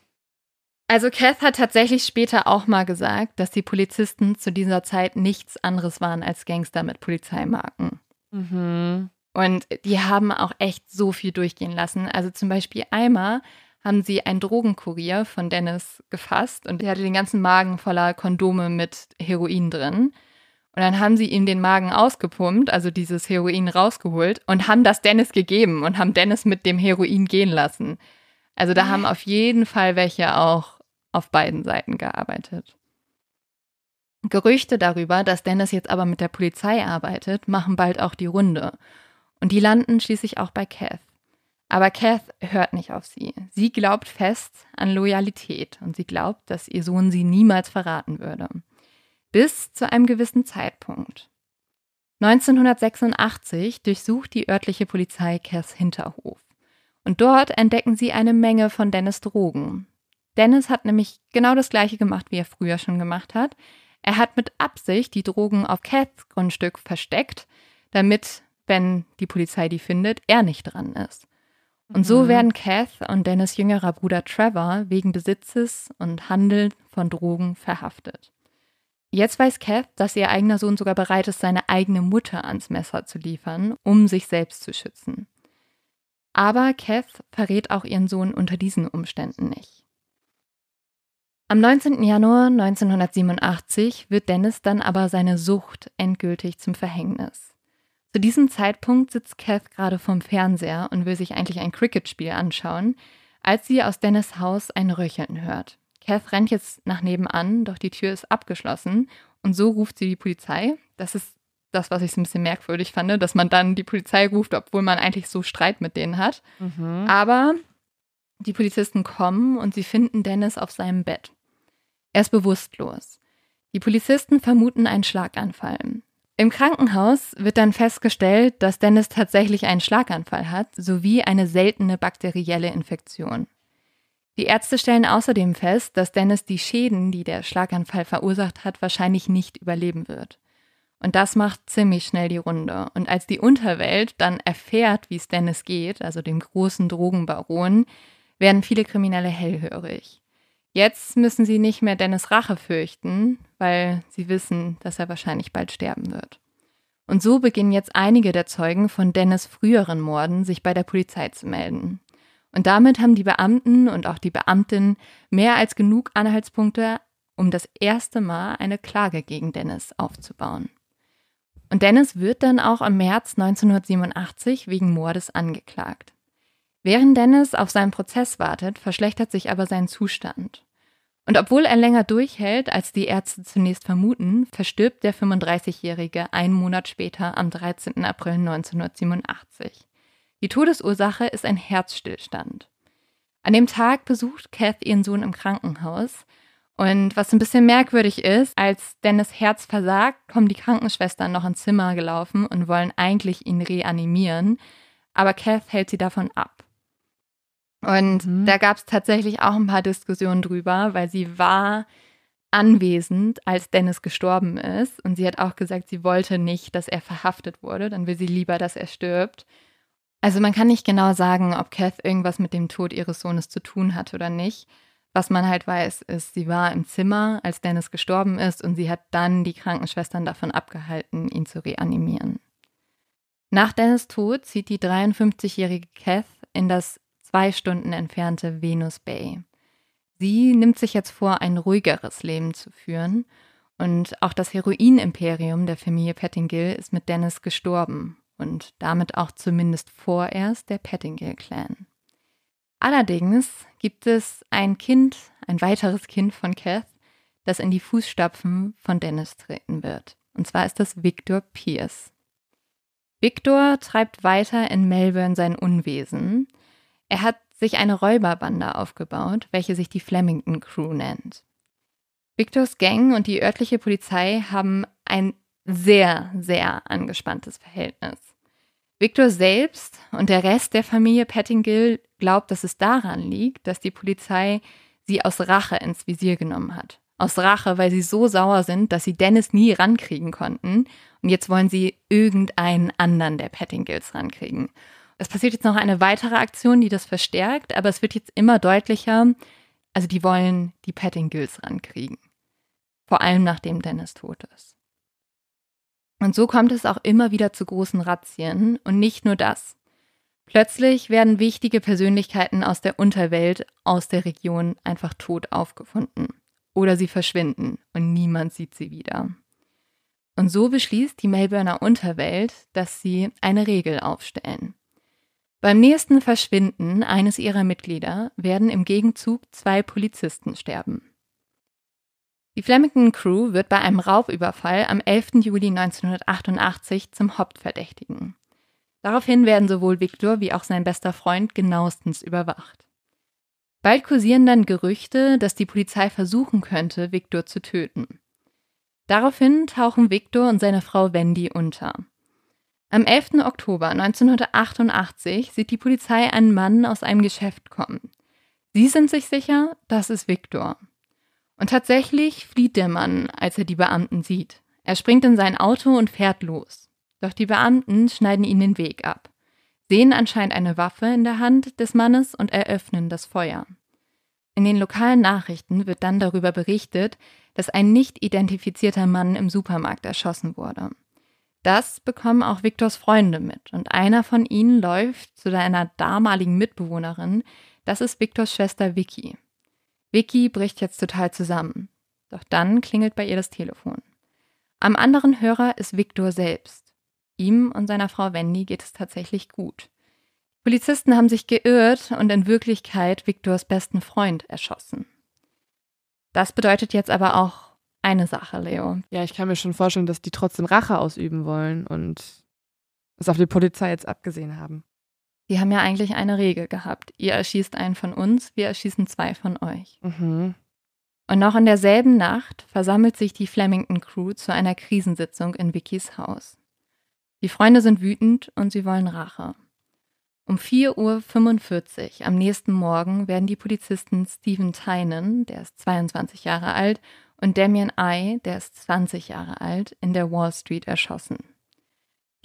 Also Kath hat tatsächlich später auch mal gesagt, dass die Polizisten zu dieser Zeit nichts anderes waren als Gangster mit Polizeimarken. Mhm. Und die haben auch echt so viel durchgehen lassen. Also zum Beispiel einmal haben sie einen Drogenkurier von Dennis gefasst und der hatte den ganzen Magen voller Kondome mit Heroin drin. Und dann haben sie ihm den Magen ausgepumpt, also dieses Heroin rausgeholt und haben das Dennis gegeben und haben Dennis mit dem Heroin gehen lassen. Also da haben auf jeden Fall welche auch auf beiden Seiten gearbeitet. Gerüchte darüber, dass Dennis jetzt aber mit der Polizei arbeitet, machen bald auch die Runde. Und die landen schließlich auch bei Kath. Aber Kath hört nicht auf sie. Sie glaubt fest an Loyalität und sie glaubt, dass ihr Sohn sie niemals verraten würde. Bis zu einem gewissen Zeitpunkt. 1986 durchsucht die örtliche Polizei Kaths Hinterhof. Und dort entdecken sie eine Menge von Dennis Drogen. Dennis hat nämlich genau das gleiche gemacht, wie er früher schon gemacht hat. Er hat mit Absicht die Drogen auf Kaths Grundstück versteckt, damit, wenn die Polizei die findet, er nicht dran ist. Und mhm. so werden Kath und Dennis jüngerer Bruder Trevor wegen Besitzes und Handel von Drogen verhaftet. Jetzt weiß Kath, dass ihr eigener Sohn sogar bereit ist, seine eigene Mutter ans Messer zu liefern, um sich selbst zu schützen. Aber Kath verrät auch ihren Sohn unter diesen Umständen nicht. Am 19. Januar 1987 wird Dennis dann aber seine Sucht endgültig zum Verhängnis. Zu diesem Zeitpunkt sitzt Kath gerade vorm Fernseher und will sich eigentlich ein Cricket-Spiel anschauen, als sie aus Dennis Haus ein Röcheln hört. Kath rennt jetzt nach nebenan, doch die Tür ist abgeschlossen und so ruft sie die Polizei. Das ist das, was ich ein bisschen merkwürdig fand, dass man dann die Polizei ruft, obwohl man eigentlich so Streit mit denen hat. Mhm. Aber die Polizisten kommen und sie finden Dennis auf seinem Bett. Er ist bewusstlos. Die Polizisten vermuten einen Schlaganfall. Im Krankenhaus wird dann festgestellt, dass Dennis tatsächlich einen Schlaganfall hat, sowie eine seltene bakterielle Infektion. Die Ärzte stellen außerdem fest, dass Dennis die Schäden, die der Schlaganfall verursacht hat, wahrscheinlich nicht überleben wird. Und das macht ziemlich schnell die Runde. Und als die Unterwelt dann erfährt, wie es Dennis geht, also dem großen Drogenbaron, werden viele Kriminelle hellhörig. Jetzt müssen sie nicht mehr Dennis Rache fürchten, weil sie wissen, dass er wahrscheinlich bald sterben wird. Und so beginnen jetzt einige der Zeugen von Dennis früheren Morden sich bei der Polizei zu melden. Und damit haben die Beamten und auch die Beamtin mehr als genug Anhaltspunkte, um das erste Mal eine Klage gegen Dennis aufzubauen. Und Dennis wird dann auch im März 1987 wegen Mordes angeklagt. Während Dennis auf seinen Prozess wartet, verschlechtert sich aber sein Zustand. Und obwohl er länger durchhält, als die Ärzte zunächst vermuten, verstirbt der 35-Jährige einen Monat später am 13. April 1987. Die Todesursache ist ein Herzstillstand. An dem Tag besucht Kath ihren Sohn im Krankenhaus. Und was ein bisschen merkwürdig ist, als Dennis Herz versagt, kommen die Krankenschwestern noch ins Zimmer gelaufen und wollen eigentlich ihn reanimieren. Aber Kath hält sie davon ab. Und mhm. da gab es tatsächlich auch ein paar Diskussionen drüber, weil sie war anwesend, als Dennis gestorben ist. Und sie hat auch gesagt, sie wollte nicht, dass er verhaftet wurde. Dann will sie lieber, dass er stirbt. Also man kann nicht genau sagen, ob Kath irgendwas mit dem Tod ihres Sohnes zu tun hat oder nicht. Was man halt weiß, ist, sie war im Zimmer, als Dennis gestorben ist und sie hat dann die Krankenschwestern davon abgehalten, ihn zu reanimieren. Nach Dennis Tod zieht die 53-jährige Kath in das zwei Stunden entfernte Venus Bay. Sie nimmt sich jetzt vor, ein ruhigeres Leben zu führen und auch das Heroin-Imperium der Familie Pettingill ist mit Dennis gestorben und damit auch zumindest vorerst der Pettingill-Clan. Allerdings gibt es ein Kind, ein weiteres Kind von Kath, das in die Fußstapfen von Dennis treten wird. Und zwar ist das Victor Pierce. Victor treibt weiter in Melbourne sein Unwesen. Er hat sich eine Räuberbande aufgebaut, welche sich die Flemington Crew nennt. Victors Gang und die örtliche Polizei haben ein sehr, sehr angespanntes Verhältnis. Victor selbst und der Rest der Familie Pettingill glaubt, dass es daran liegt, dass die Polizei sie aus Rache ins Visier genommen hat. Aus Rache, weil sie so sauer sind, dass sie Dennis nie rankriegen konnten. Und jetzt wollen sie irgendeinen anderen der Pettingills rankriegen. Es passiert jetzt noch eine weitere Aktion, die das verstärkt, aber es wird jetzt immer deutlicher. Also die wollen die Pettingills rankriegen. Vor allem nachdem Dennis tot ist. Und so kommt es auch immer wieder zu großen Razzien und nicht nur das. Plötzlich werden wichtige Persönlichkeiten aus der Unterwelt, aus der Region einfach tot aufgefunden. Oder sie verschwinden und niemand sieht sie wieder. Und so beschließt die Melbourner Unterwelt, dass sie eine Regel aufstellen. Beim nächsten Verschwinden eines ihrer Mitglieder werden im Gegenzug zwei Polizisten sterben. Die Flemington Crew wird bei einem Raubüberfall am 11. Juli 1988 zum Hauptverdächtigen. Daraufhin werden sowohl Victor wie auch sein bester Freund genauestens überwacht. Bald kursieren dann Gerüchte, dass die Polizei versuchen könnte, Victor zu töten. Daraufhin tauchen Victor und seine Frau Wendy unter. Am 11. Oktober 1988 sieht die Polizei einen Mann aus einem Geschäft kommen. Sie sind sich sicher, das ist Victor. Und tatsächlich flieht der Mann, als er die Beamten sieht. Er springt in sein Auto und fährt los. Doch die Beamten schneiden ihn den Weg ab, sehen anscheinend eine Waffe in der Hand des Mannes und eröffnen das Feuer. In den lokalen Nachrichten wird dann darüber berichtet, dass ein nicht identifizierter Mann im Supermarkt erschossen wurde. Das bekommen auch Viktors Freunde mit und einer von ihnen läuft zu seiner damaligen Mitbewohnerin, das ist Viktors Schwester Vicky. Vicky bricht jetzt total zusammen. Doch dann klingelt bei ihr das Telefon. Am anderen Hörer ist Viktor selbst. Ihm und seiner Frau Wendy geht es tatsächlich gut. Polizisten haben sich geirrt und in Wirklichkeit Viktors besten Freund erschossen. Das bedeutet jetzt aber auch eine Sache, Leo. Ja, ich kann mir schon vorstellen, dass die trotzdem Rache ausüben wollen und es auf die Polizei jetzt abgesehen haben. Die haben ja eigentlich eine Regel gehabt. Ihr erschießt einen von uns, wir erschießen zwei von euch. Mhm. Und noch in derselben Nacht versammelt sich die Flemington Crew zu einer Krisensitzung in Vickys Haus. Die Freunde sind wütend und sie wollen Rache. Um 4.45 Uhr am nächsten Morgen werden die Polizisten Stephen Tynan, der ist 22 Jahre alt, und Damien I, der ist 20 Jahre alt, in der Wall Street erschossen.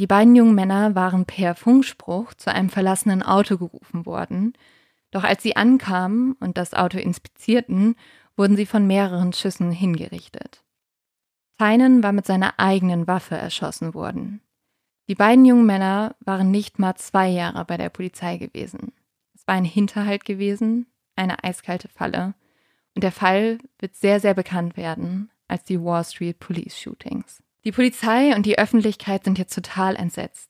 Die beiden jungen Männer waren per Funkspruch zu einem verlassenen Auto gerufen worden, doch als sie ankamen und das Auto inspizierten, wurden sie von mehreren Schüssen hingerichtet. Tynan war mit seiner eigenen Waffe erschossen worden. Die beiden jungen Männer waren nicht mal zwei Jahre bei der Polizei gewesen. Es war ein Hinterhalt gewesen, eine eiskalte Falle, und der Fall wird sehr, sehr bekannt werden als die Wall Street Police Shootings. Die Polizei und die Öffentlichkeit sind jetzt total entsetzt.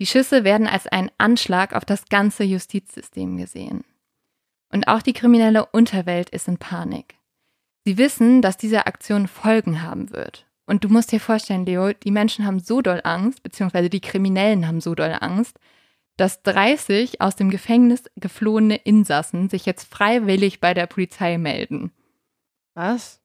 Die Schüsse werden als ein Anschlag auf das ganze Justizsystem gesehen. Und auch die kriminelle Unterwelt ist in Panik. Sie wissen, dass diese Aktion Folgen haben wird. Und du musst dir vorstellen, Leo, die Menschen haben so doll Angst, beziehungsweise die Kriminellen haben so doll Angst, dass 30 aus dem Gefängnis geflohene Insassen sich jetzt freiwillig bei der Polizei melden. Was?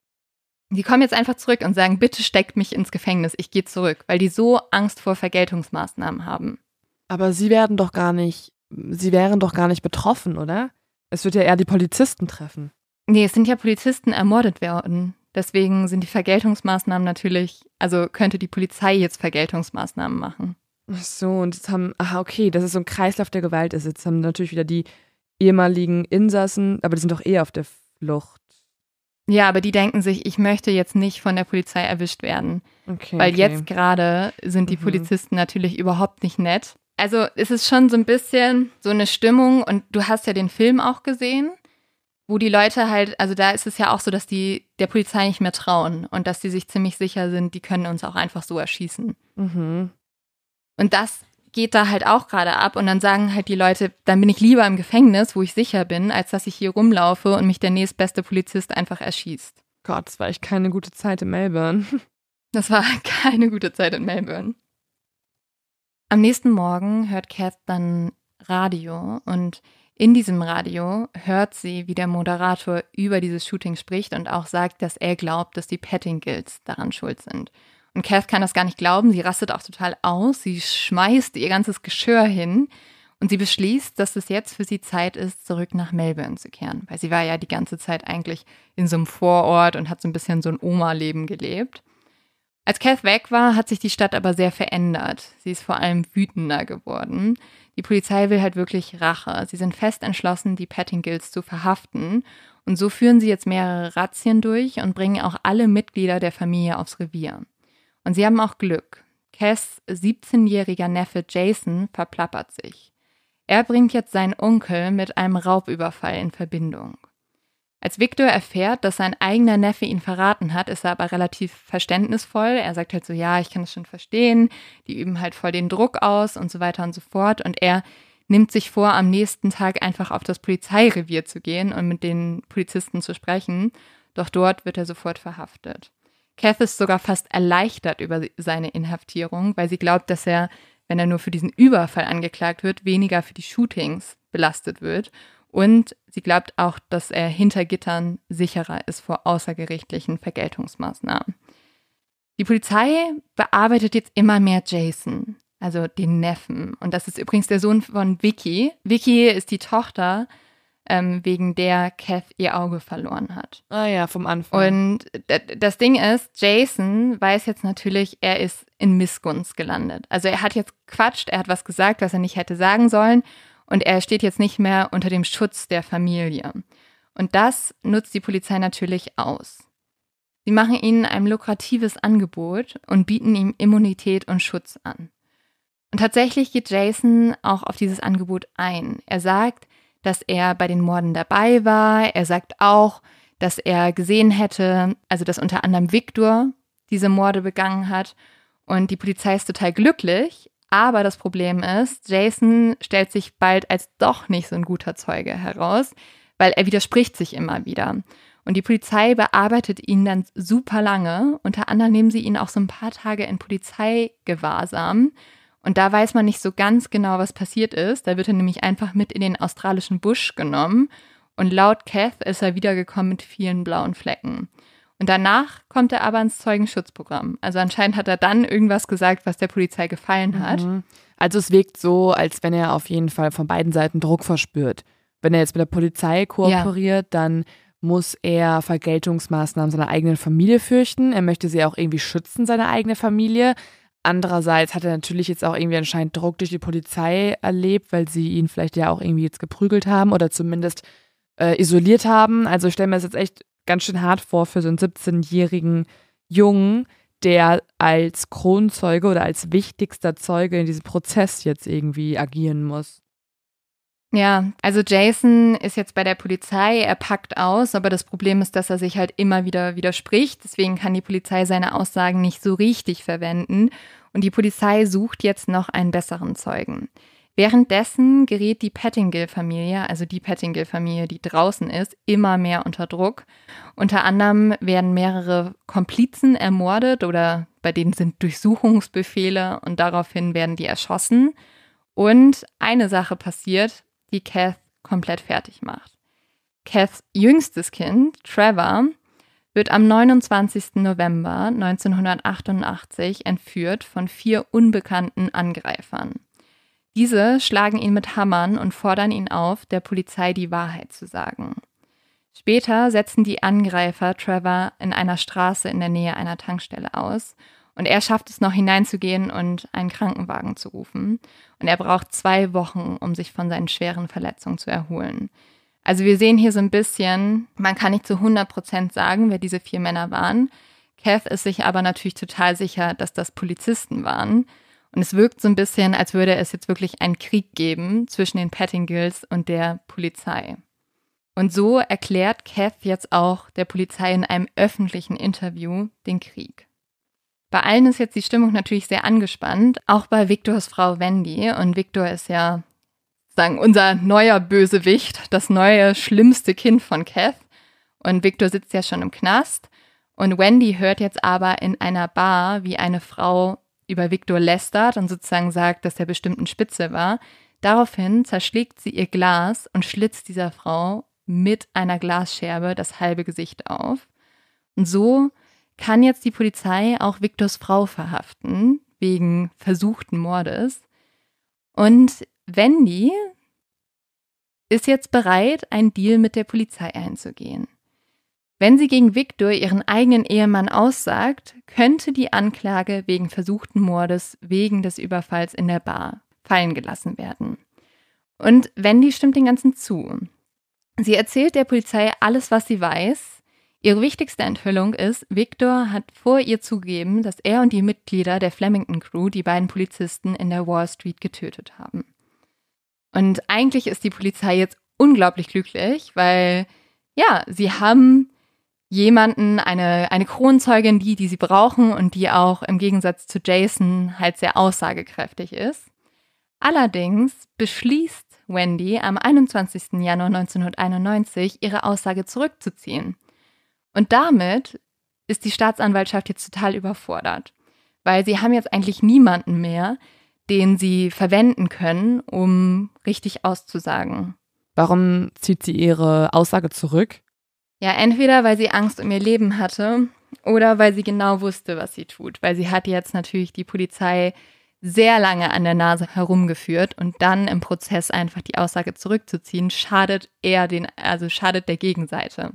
Die kommen jetzt einfach zurück und sagen, bitte steckt mich ins Gefängnis, ich gehe zurück, weil die so Angst vor Vergeltungsmaßnahmen haben. Aber sie werden doch gar nicht, sie wären doch gar nicht betroffen, oder? Es wird ja eher die Polizisten treffen. Nee, es sind ja Polizisten ermordet worden. Deswegen sind die Vergeltungsmaßnahmen natürlich, also könnte die Polizei jetzt Vergeltungsmaßnahmen machen. Ach so, und jetzt haben, aha, okay, das ist so ein Kreislauf der Gewalt ist. Jetzt haben natürlich wieder die ehemaligen Insassen, aber die sind doch eh auf der Flucht. Ja, aber die denken sich, ich möchte jetzt nicht von der Polizei erwischt werden. Okay, weil okay. jetzt gerade sind die mhm. Polizisten natürlich überhaupt nicht nett. Also es ist schon so ein bisschen so eine Stimmung und du hast ja den Film auch gesehen, wo die Leute halt, also da ist es ja auch so, dass die der Polizei nicht mehr trauen und dass die sich ziemlich sicher sind, die können uns auch einfach so erschießen. Mhm. Und das geht da halt auch gerade ab und dann sagen halt die Leute, dann bin ich lieber im Gefängnis, wo ich sicher bin, als dass ich hier rumlaufe und mich der nächstbeste Polizist einfach erschießt. Gott, das war echt keine gute Zeit in Melbourne. Das war keine gute Zeit in Melbourne. Am nächsten Morgen hört Kath dann Radio und in diesem Radio hört sie, wie der Moderator über dieses Shooting spricht und auch sagt, dass er glaubt, dass die Pettingills daran schuld sind. Und Kath kann das gar nicht glauben. Sie rastet auch total aus. Sie schmeißt ihr ganzes Geschirr hin und sie beschließt, dass es jetzt für sie Zeit ist, zurück nach Melbourne zu kehren. Weil sie war ja die ganze Zeit eigentlich in so einem Vorort und hat so ein bisschen so ein Oma-Leben gelebt. Als Kath weg war, hat sich die Stadt aber sehr verändert. Sie ist vor allem wütender geworden. Die Polizei will halt wirklich Rache. Sie sind fest entschlossen, die Pettingills zu verhaften. Und so führen sie jetzt mehrere Razzien durch und bringen auch alle Mitglieder der Familie aufs Revier. Und sie haben auch Glück. Cass 17-jähriger Neffe Jason verplappert sich. Er bringt jetzt seinen Onkel mit einem Raubüberfall in Verbindung. Als Victor erfährt, dass sein eigener Neffe ihn verraten hat, ist er aber relativ verständnisvoll. Er sagt halt so, ja, ich kann das schon verstehen. Die üben halt voll den Druck aus und so weiter und so fort. Und er nimmt sich vor, am nächsten Tag einfach auf das Polizeirevier zu gehen und mit den Polizisten zu sprechen. Doch dort wird er sofort verhaftet. Kath ist sogar fast erleichtert über seine Inhaftierung, weil sie glaubt, dass er, wenn er nur für diesen Überfall angeklagt wird, weniger für die Shootings belastet wird. Und sie glaubt auch, dass er hinter Gittern sicherer ist vor außergerichtlichen Vergeltungsmaßnahmen. Die Polizei bearbeitet jetzt immer mehr Jason, also den Neffen. Und das ist übrigens der Sohn von Vicky. Vicky ist die Tochter ähm, wegen der Kath ihr Auge verloren hat. Ah ja, vom Anfang. Und das Ding ist, Jason weiß jetzt natürlich, er ist in Missgunst gelandet. Also er hat jetzt quatscht, er hat was gesagt, was er nicht hätte sagen sollen und er steht jetzt nicht mehr unter dem Schutz der Familie. Und das nutzt die Polizei natürlich aus. Sie machen ihnen ein lukratives Angebot und bieten ihm Immunität und Schutz an. Und tatsächlich geht Jason auch auf dieses Angebot ein. Er sagt, dass er bei den Morden dabei war. Er sagt auch, dass er gesehen hätte, also dass unter anderem Victor diese Morde begangen hat. Und die Polizei ist total glücklich. Aber das Problem ist, Jason stellt sich bald als doch nicht so ein guter Zeuge heraus, weil er widerspricht sich immer wieder. Und die Polizei bearbeitet ihn dann super lange. Unter anderem nehmen sie ihn auch so ein paar Tage in Polizeigewahrsam. Und da weiß man nicht so ganz genau, was passiert ist. Da wird er nämlich einfach mit in den australischen Busch genommen. Und laut Kath ist er wiedergekommen mit vielen blauen Flecken. Und danach kommt er aber ins Zeugenschutzprogramm. Also anscheinend hat er dann irgendwas gesagt, was der Polizei gefallen hat. Mhm. Also es wirkt so, als wenn er auf jeden Fall von beiden Seiten Druck verspürt. Wenn er jetzt mit der Polizei kooperiert, ja. dann muss er Vergeltungsmaßnahmen seiner eigenen Familie fürchten. Er möchte sie auch irgendwie schützen, seine eigene Familie. Andererseits hat er natürlich jetzt auch irgendwie anscheinend Druck durch die Polizei erlebt, weil sie ihn vielleicht ja auch irgendwie jetzt geprügelt haben oder zumindest äh, isoliert haben. Also ich stelle mir das jetzt echt ganz schön hart vor für so einen 17-jährigen Jungen, der als Kronzeuge oder als wichtigster Zeuge in diesem Prozess jetzt irgendwie agieren muss. Ja, also Jason ist jetzt bei der Polizei, er packt aus, aber das Problem ist, dass er sich halt immer wieder widerspricht. Deswegen kann die Polizei seine Aussagen nicht so richtig verwenden. Und die Polizei sucht jetzt noch einen besseren Zeugen. Währenddessen gerät die Pettingill-Familie, also die Pettingill-Familie, die draußen ist, immer mehr unter Druck. Unter anderem werden mehrere Komplizen ermordet oder bei denen sind Durchsuchungsbefehle und daraufhin werden die erschossen. Und eine Sache passiert, die Kath komplett fertig macht. Kaths jüngstes Kind, Trevor, wird am 29. November 1988 entführt von vier unbekannten Angreifern. Diese schlagen ihn mit Hammern und fordern ihn auf, der Polizei die Wahrheit zu sagen. Später setzen die Angreifer Trevor in einer Straße in der Nähe einer Tankstelle aus und er schafft es noch hineinzugehen und einen Krankenwagen zu rufen. Und er braucht zwei Wochen, um sich von seinen schweren Verletzungen zu erholen. Also wir sehen hier so ein bisschen, man kann nicht zu 100 Prozent sagen, wer diese vier Männer waren. Kath ist sich aber natürlich total sicher, dass das Polizisten waren. Und es wirkt so ein bisschen, als würde es jetzt wirklich einen Krieg geben zwischen den Pettingills und der Polizei. Und so erklärt Kath jetzt auch der Polizei in einem öffentlichen Interview den Krieg. Bei allen ist jetzt die Stimmung natürlich sehr angespannt, auch bei Victors Frau Wendy. Und Victor ist ja, sagen, unser neuer Bösewicht, das neue, schlimmste Kind von Kath. Und Victor sitzt ja schon im Knast. Und Wendy hört jetzt aber in einer Bar, wie eine Frau über Victor lästert und sozusagen sagt, dass er bestimmt ein Spitze war. Daraufhin zerschlägt sie ihr Glas und schlitzt dieser Frau mit einer Glasscherbe das halbe Gesicht auf. Und so kann jetzt die Polizei auch Victors Frau verhaften, wegen versuchten Mordes. Und Wendy ist jetzt bereit, einen Deal mit der Polizei einzugehen. Wenn sie gegen Victor ihren eigenen Ehemann aussagt, könnte die Anklage wegen versuchten Mordes wegen des Überfalls in der Bar fallen gelassen werden. Und Wendy stimmt den Ganzen zu. Sie erzählt der Polizei alles, was sie weiß. Ihre wichtigste Enthüllung ist, Victor hat vor ihr zugegeben, dass er und die Mitglieder der Flemington Crew die beiden Polizisten in der Wall Street getötet haben. Und eigentlich ist die Polizei jetzt unglaublich glücklich, weil ja, sie haben jemanden, eine, eine Kronzeugin, die, die sie brauchen und die auch im Gegensatz zu Jason halt sehr aussagekräftig ist. Allerdings beschließt Wendy am 21. Januar 1991 ihre Aussage zurückzuziehen. Und damit ist die Staatsanwaltschaft jetzt total überfordert, weil sie haben jetzt eigentlich niemanden mehr, den sie verwenden können, um richtig auszusagen. Warum zieht sie ihre Aussage zurück? Ja, entweder weil sie Angst um ihr Leben hatte oder weil sie genau wusste, was sie tut. Weil sie hat jetzt natürlich die Polizei sehr lange an der Nase herumgeführt und dann im Prozess einfach die Aussage zurückzuziehen, schadet eher den, also schadet der Gegenseite.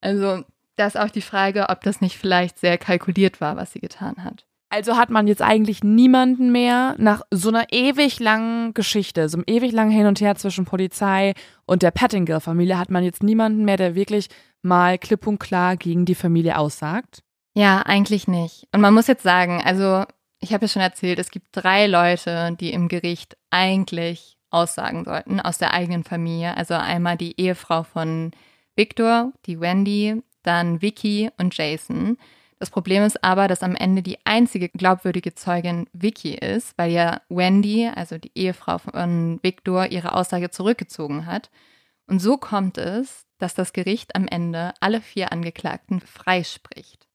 Also, da ist auch die Frage, ob das nicht vielleicht sehr kalkuliert war, was sie getan hat. Also hat man jetzt eigentlich niemanden mehr nach so einer ewig langen Geschichte, so einem ewig langen Hin und Her zwischen Polizei und der Pettingill-Familie, hat man jetzt niemanden mehr, der wirklich mal klipp und klar gegen die Familie aussagt? Ja, eigentlich nicht. Und man muss jetzt sagen, also ich habe ja schon erzählt, es gibt drei Leute, die im Gericht eigentlich aussagen sollten aus der eigenen Familie. Also einmal die Ehefrau von Victor, die Wendy, dann Vicky und Jason. Das Problem ist aber, dass am Ende die einzige glaubwürdige Zeugin Vicky ist, weil ja Wendy, also die Ehefrau von Victor, ihre Aussage zurückgezogen hat. Und so kommt es, dass das Gericht am Ende alle vier Angeklagten freispricht.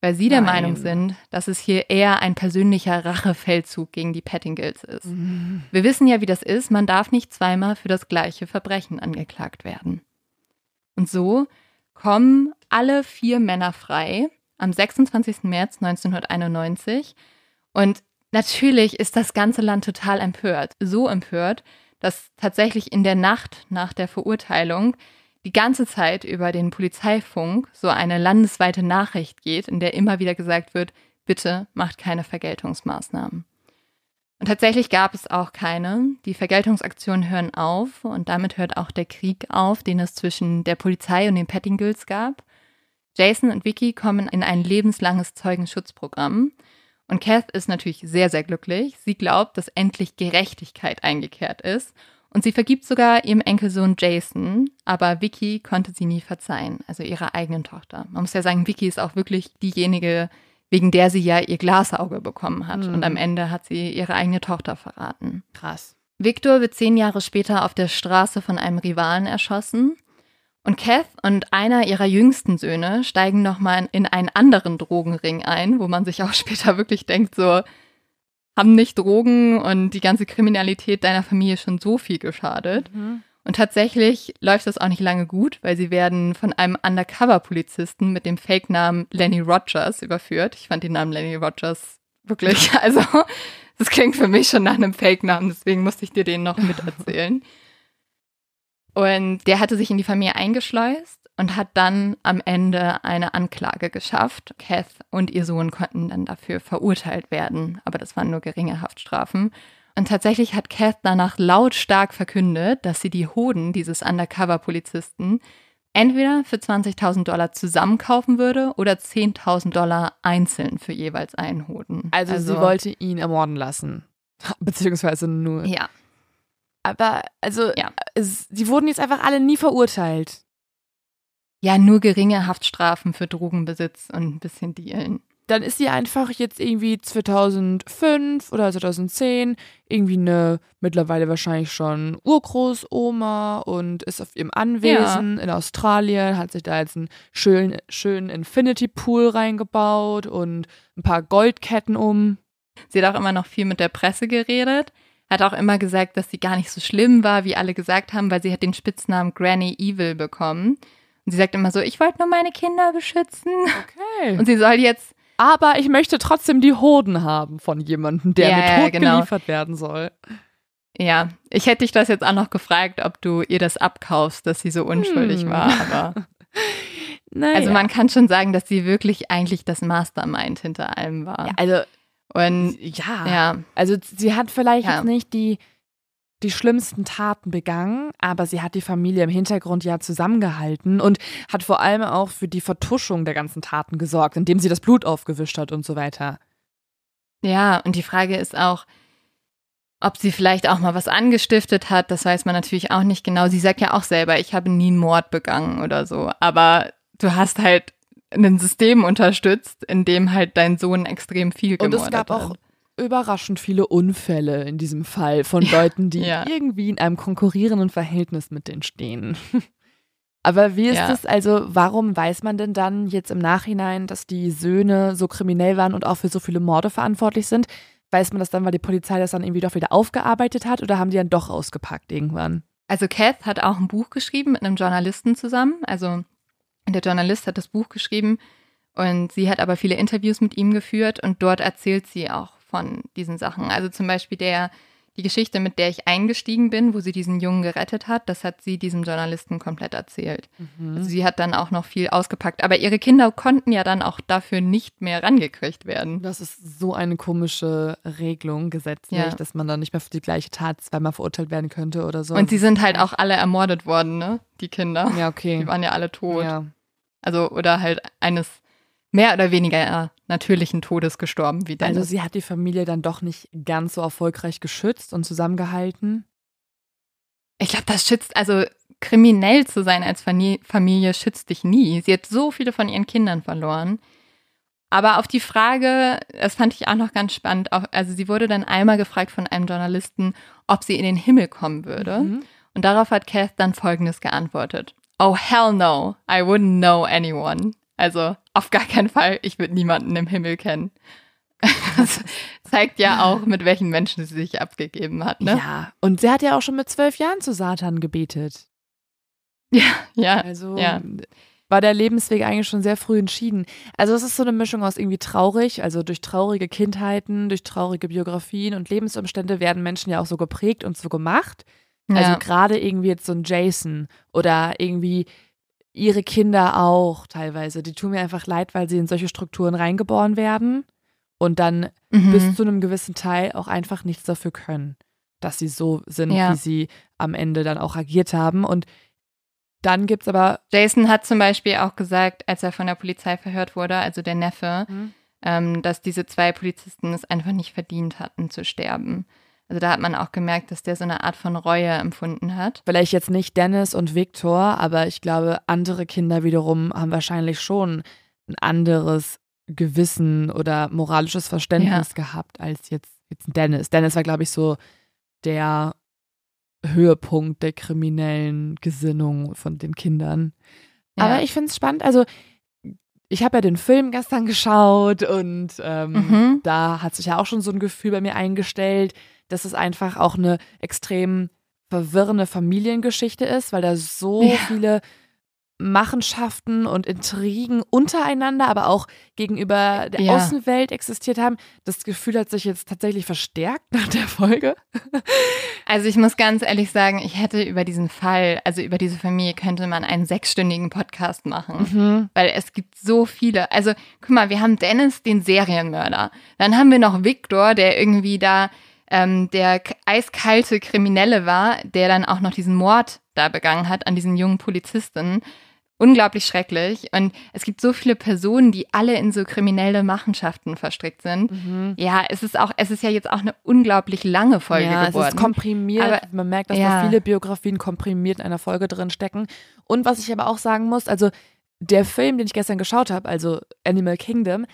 Weil sie der Nein. Meinung sind, dass es hier eher ein persönlicher Rachefeldzug gegen die Pettingills ist. Mhm. Wir wissen ja, wie das ist. Man darf nicht zweimal für das gleiche Verbrechen angeklagt werden. Und so kommen alle vier Männer frei am 26. März 1991. Und natürlich ist das ganze Land total empört. So empört, dass tatsächlich in der Nacht nach der Verurteilung die ganze Zeit über den Polizeifunk so eine landesweite Nachricht geht, in der immer wieder gesagt wird, bitte macht keine Vergeltungsmaßnahmen. Und tatsächlich gab es auch keine. Die Vergeltungsaktionen hören auf und damit hört auch der Krieg auf, den es zwischen der Polizei und den Pettingills gab. Jason und Vicky kommen in ein lebenslanges Zeugenschutzprogramm. Und Kath ist natürlich sehr, sehr glücklich. Sie glaubt, dass endlich Gerechtigkeit eingekehrt ist. Und sie vergibt sogar ihrem Enkelsohn Jason, aber Vicky konnte sie nie verzeihen, also ihrer eigenen Tochter. Man muss ja sagen, Vicky ist auch wirklich diejenige, wegen der sie ja ihr Glasauge bekommen hat. Mhm. Und am Ende hat sie ihre eigene Tochter verraten. Krass. Victor wird zehn Jahre später auf der Straße von einem Rivalen erschossen. Und Kath und einer ihrer jüngsten Söhne steigen nochmal in einen anderen Drogenring ein, wo man sich auch später wirklich denkt, so, haben nicht Drogen und die ganze Kriminalität deiner Familie schon so viel geschadet. Mhm. Und tatsächlich läuft das auch nicht lange gut, weil sie werden von einem Undercover-Polizisten mit dem Fake-Namen Lenny Rogers überführt. Ich fand den Namen Lenny Rogers wirklich, also das klingt für mich schon nach einem Fake-Namen, deswegen musste ich dir den noch miterzählen. Und der hatte sich in die Familie eingeschleust und hat dann am Ende eine Anklage geschafft. Kath und ihr Sohn konnten dann dafür verurteilt werden, aber das waren nur geringe Haftstrafen. Und tatsächlich hat Kath danach lautstark verkündet, dass sie die Hoden dieses Undercover-Polizisten entweder für 20.000 Dollar zusammenkaufen würde oder 10.000 Dollar einzeln für jeweils einen Hoden. Also, also sie wollte ihn ermorden lassen. Beziehungsweise nur. Ja. Aber, also, ja. Es, sie wurden jetzt einfach alle nie verurteilt. Ja, nur geringe Haftstrafen für Drogenbesitz und ein bisschen Dealen dann ist sie einfach jetzt irgendwie 2005 oder 2010 irgendwie eine mittlerweile wahrscheinlich schon Urgroßoma und ist auf ihrem Anwesen ja. in Australien, hat sich da jetzt einen schönen, schönen Infinity Pool reingebaut und ein paar Goldketten um. Sie hat auch immer noch viel mit der Presse geredet. Hat auch immer gesagt, dass sie gar nicht so schlimm war, wie alle gesagt haben, weil sie hat den Spitznamen Granny Evil bekommen. Und sie sagt immer so, ich wollte nur meine Kinder beschützen. Okay. Und sie soll jetzt aber ich möchte trotzdem die Hoden haben von jemandem, der ja, mir tot ja, genau. geliefert werden soll. Ja, ich hätte dich das jetzt auch noch gefragt, ob du ihr das abkaufst, dass sie so unschuldig hm. war, aber. naja. Also man kann schon sagen, dass sie wirklich eigentlich das Mastermind hinter allem war. Ja, also und ja, ja. also sie hat vielleicht ja. jetzt nicht die die schlimmsten Taten begangen, aber sie hat die Familie im Hintergrund ja zusammengehalten und hat vor allem auch für die Vertuschung der ganzen Taten gesorgt, indem sie das Blut aufgewischt hat und so weiter. Ja, und die Frage ist auch, ob sie vielleicht auch mal was angestiftet hat, das weiß man natürlich auch nicht genau. Sie sagt ja auch selber, ich habe nie einen Mord begangen oder so, aber du hast halt ein System unterstützt, in dem halt dein Sohn extrem viel gemordet hat. Und es gab auch überraschend viele Unfälle in diesem Fall von Leuten, die ja. irgendwie in einem konkurrierenden Verhältnis mit denen stehen. Aber wie ist ja. es also, warum weiß man denn dann jetzt im Nachhinein, dass die Söhne so kriminell waren und auch für so viele Morde verantwortlich sind? Weiß man das dann, weil die Polizei das dann irgendwie doch wieder aufgearbeitet hat oder haben die dann doch ausgepackt irgendwann? Also Kath hat auch ein Buch geschrieben mit einem Journalisten zusammen. Also der Journalist hat das Buch geschrieben und sie hat aber viele Interviews mit ihm geführt und dort erzählt sie auch von diesen Sachen. Also zum Beispiel der, die Geschichte, mit der ich eingestiegen bin, wo sie diesen Jungen gerettet hat, das hat sie diesem Journalisten komplett erzählt. Mhm. Also sie hat dann auch noch viel ausgepackt. Aber ihre Kinder konnten ja dann auch dafür nicht mehr rangekriegt werden. Das ist so eine komische Regelung gesetzlich, ja. dass man dann nicht mehr für die gleiche Tat zweimal verurteilt werden könnte oder so. Und sie sind halt auch alle ermordet worden, ne? Die Kinder. Ja, okay. Die waren ja alle tot. Ja. Also, oder halt eines mehr oder weniger natürlichen Todes gestorben wie Dennis. Also sie hat die Familie dann doch nicht ganz so erfolgreich geschützt und zusammengehalten? Ich glaube, das schützt, also kriminell zu sein als Familie schützt dich nie. Sie hat so viele von ihren Kindern verloren. Aber auf die Frage, das fand ich auch noch ganz spannend, also sie wurde dann einmal gefragt von einem Journalisten, ob sie in den Himmel kommen würde. Mhm. Und darauf hat Kath dann Folgendes geantwortet. Oh, hell no, I wouldn't know anyone. Also auf gar keinen Fall, ich würde niemanden im Himmel kennen. Das zeigt ja auch, mit welchen Menschen sie sich abgegeben hat. Ne? Ja, und sie hat ja auch schon mit zwölf Jahren zu Satan gebetet. Ja, ja. Also ja. war der Lebensweg eigentlich schon sehr früh entschieden. Also es ist so eine Mischung aus irgendwie traurig, also durch traurige Kindheiten, durch traurige Biografien und Lebensumstände werden Menschen ja auch so geprägt und so gemacht. Also gerade irgendwie jetzt so ein Jason oder irgendwie ihre Kinder auch teilweise. Die tun mir einfach leid, weil sie in solche Strukturen reingeboren werden und dann mhm. bis zu einem gewissen Teil auch einfach nichts dafür können, dass sie so sind, ja. wie sie am Ende dann auch agiert haben. Und dann gibt es aber. Jason hat zum Beispiel auch gesagt, als er von der Polizei verhört wurde, also der Neffe, mhm. ähm, dass diese zwei Polizisten es einfach nicht verdient hatten zu sterben. Also da hat man auch gemerkt, dass der so eine Art von Reue empfunden hat. Vielleicht jetzt nicht Dennis und Viktor, aber ich glaube, andere Kinder wiederum haben wahrscheinlich schon ein anderes Gewissen oder moralisches Verständnis ja. gehabt als jetzt, jetzt Dennis. Dennis war, glaube ich, so der Höhepunkt der kriminellen Gesinnung von den Kindern. Ja. Aber ich finde es spannend. Also ich habe ja den Film gestern geschaut und ähm, mhm. da hat sich ja auch schon so ein Gefühl bei mir eingestellt, dass es einfach auch eine extrem verwirrende Familiengeschichte ist, weil da so ja. viele Machenschaften und Intrigen untereinander, aber auch gegenüber der ja. Außenwelt existiert haben. Das Gefühl hat sich jetzt tatsächlich verstärkt nach der Folge. Also ich muss ganz ehrlich sagen, ich hätte über diesen Fall, also über diese Familie könnte man einen sechsstündigen Podcast machen, mhm. weil es gibt so viele. Also guck mal, wir haben Dennis, den Serienmörder. Dann haben wir noch Victor, der irgendwie da ähm, der eiskalte Kriminelle war, der dann auch noch diesen Mord da begangen hat an diesen jungen Polizisten unglaublich schrecklich. Und es gibt so viele Personen, die alle in so kriminelle Machenschaften verstrickt sind. Mhm. Ja, es ist auch, es ist ja jetzt auch eine unglaublich lange Folge ja, geworden. Es ist komprimiert. Aber, Man merkt, dass ja. da viele Biografien komprimiert in einer Folge drin stecken. Und was ich aber auch sagen muss, also der Film, den ich gestern geschaut habe, also Animal Kingdom,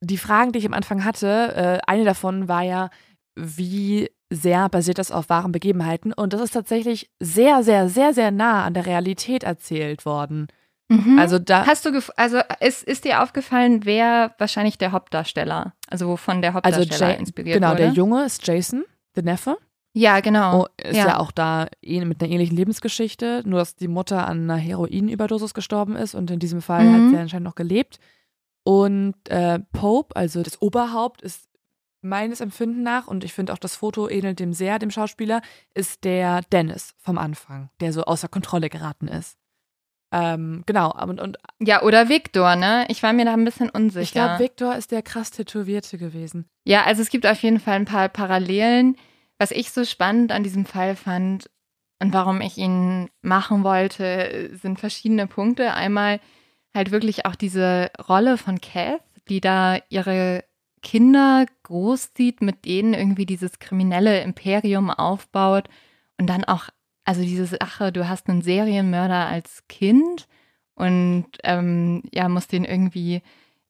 die Fragen, die ich am Anfang hatte, äh, eine davon war ja, wie sehr basiert das auf wahren Begebenheiten. Und das ist tatsächlich sehr, sehr, sehr, sehr nah an der Realität erzählt worden. Mhm. Also da. Hast du, also ist, ist dir aufgefallen, wer wahrscheinlich der Hauptdarsteller, also wovon der also Hauptdarsteller also inspiriert genau, wurde? Genau, der Junge ist Jason, der Neffe. Ja, genau. Oh, ist ja. ja. auch da eh mit einer ähnlichen Lebensgeschichte, nur dass die Mutter an einer Heroinüberdosis gestorben ist und in diesem Fall mhm. hat sie anscheinend noch gelebt. Und äh, Pope, also das Oberhaupt, ist meines Empfinden nach, und ich finde auch das Foto ähnelt dem sehr, dem Schauspieler, ist der Dennis vom Anfang, der so außer Kontrolle geraten ist. Ähm, genau, und, und Ja, oder Victor, ne? Ich war mir da ein bisschen unsicher. Ich glaube, Victor ist der krass Tätowierte gewesen. Ja, also es gibt auf jeden Fall ein paar Parallelen. Was ich so spannend an diesem Fall fand und warum ich ihn machen wollte, sind verschiedene Punkte. Einmal halt wirklich auch diese Rolle von Kath, die da ihre Kinder großzieht, mit denen irgendwie dieses kriminelle Imperium aufbaut und dann auch, also diese Sache, du hast einen Serienmörder als Kind und ähm, ja, musst den irgendwie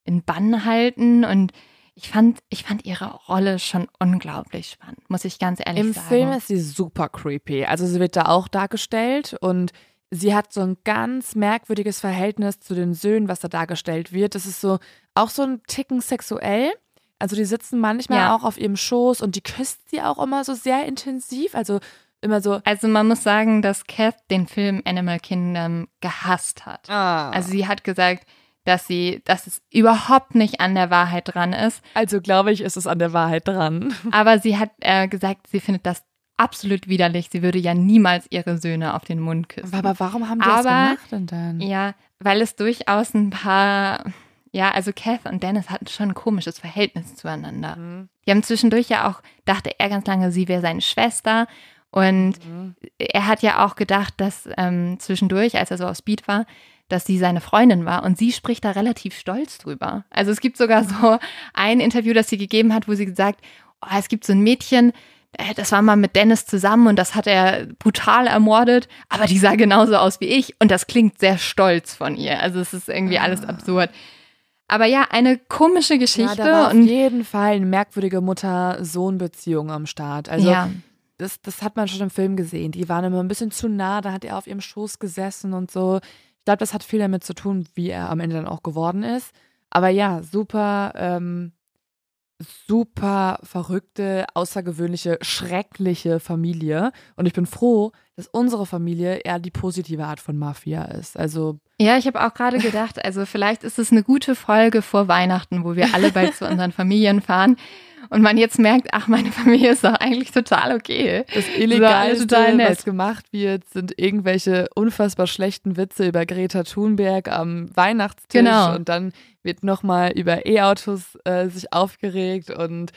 in Bann halten und ich fand, ich fand ihre Rolle schon unglaublich spannend, muss ich ganz ehrlich Im sagen. Im Film ist sie super creepy. Also sie wird da auch dargestellt und sie hat so ein ganz merkwürdiges Verhältnis zu den Söhnen, was da dargestellt wird. Das ist so auch so ein Ticken sexuell. Also die sitzen manchmal ja. auch auf ihrem Schoß und die küsst sie auch immer so sehr intensiv. Also immer so. Also man muss sagen, dass Kath den Film Animal Kingdom gehasst hat. Ah. Also sie hat gesagt, dass sie, dass es überhaupt nicht an der Wahrheit dran ist. Also glaube ich, ist es an der Wahrheit dran. Aber sie hat äh, gesagt, sie findet das absolut widerlich. Sie würde ja niemals ihre Söhne auf den Mund küssen. Aber warum haben die Aber, das gemacht denn dann? Ja, weil es durchaus ein paar ja, also Kath und Dennis hatten schon ein komisches Verhältnis zueinander. Mhm. Die haben zwischendurch ja auch, dachte er ganz lange, sie wäre seine Schwester. Und mhm. er hat ja auch gedacht, dass ähm, zwischendurch, als er so auf Speed war, dass sie seine Freundin war. Und sie spricht da relativ stolz drüber. Also es gibt sogar so ein Interview, das sie gegeben hat, wo sie gesagt, oh, es gibt so ein Mädchen, äh, das war mal mit Dennis zusammen und das hat er brutal ermordet, aber die sah genauso aus wie ich und das klingt sehr stolz von ihr. Also es ist irgendwie alles ah. absurd. Aber ja, eine komische Geschichte. Ja, auf jeden Fall eine merkwürdige Mutter-Sohn-Beziehung am Start. Also ja. das, das hat man schon im Film gesehen. Die waren immer ein bisschen zu nah, da hat er auf ihrem Schoß gesessen und so. Ich glaube, das hat viel damit zu tun, wie er am Ende dann auch geworden ist. Aber ja, super, ähm, super verrückte, außergewöhnliche, schreckliche Familie. Und ich bin froh, dass unsere Familie eher die positive Art von Mafia ist. Also ja, ich habe auch gerade gedacht, also vielleicht ist es eine gute Folge vor Weihnachten, wo wir alle bald zu unseren Familien fahren und man jetzt merkt, ach, meine Familie ist doch eigentlich total okay. Das Illegalste, so, was gemacht wird, sind irgendwelche unfassbar schlechten Witze über Greta Thunberg am Weihnachtstisch genau. und dann wird nochmal über E-Autos äh, sich aufgeregt und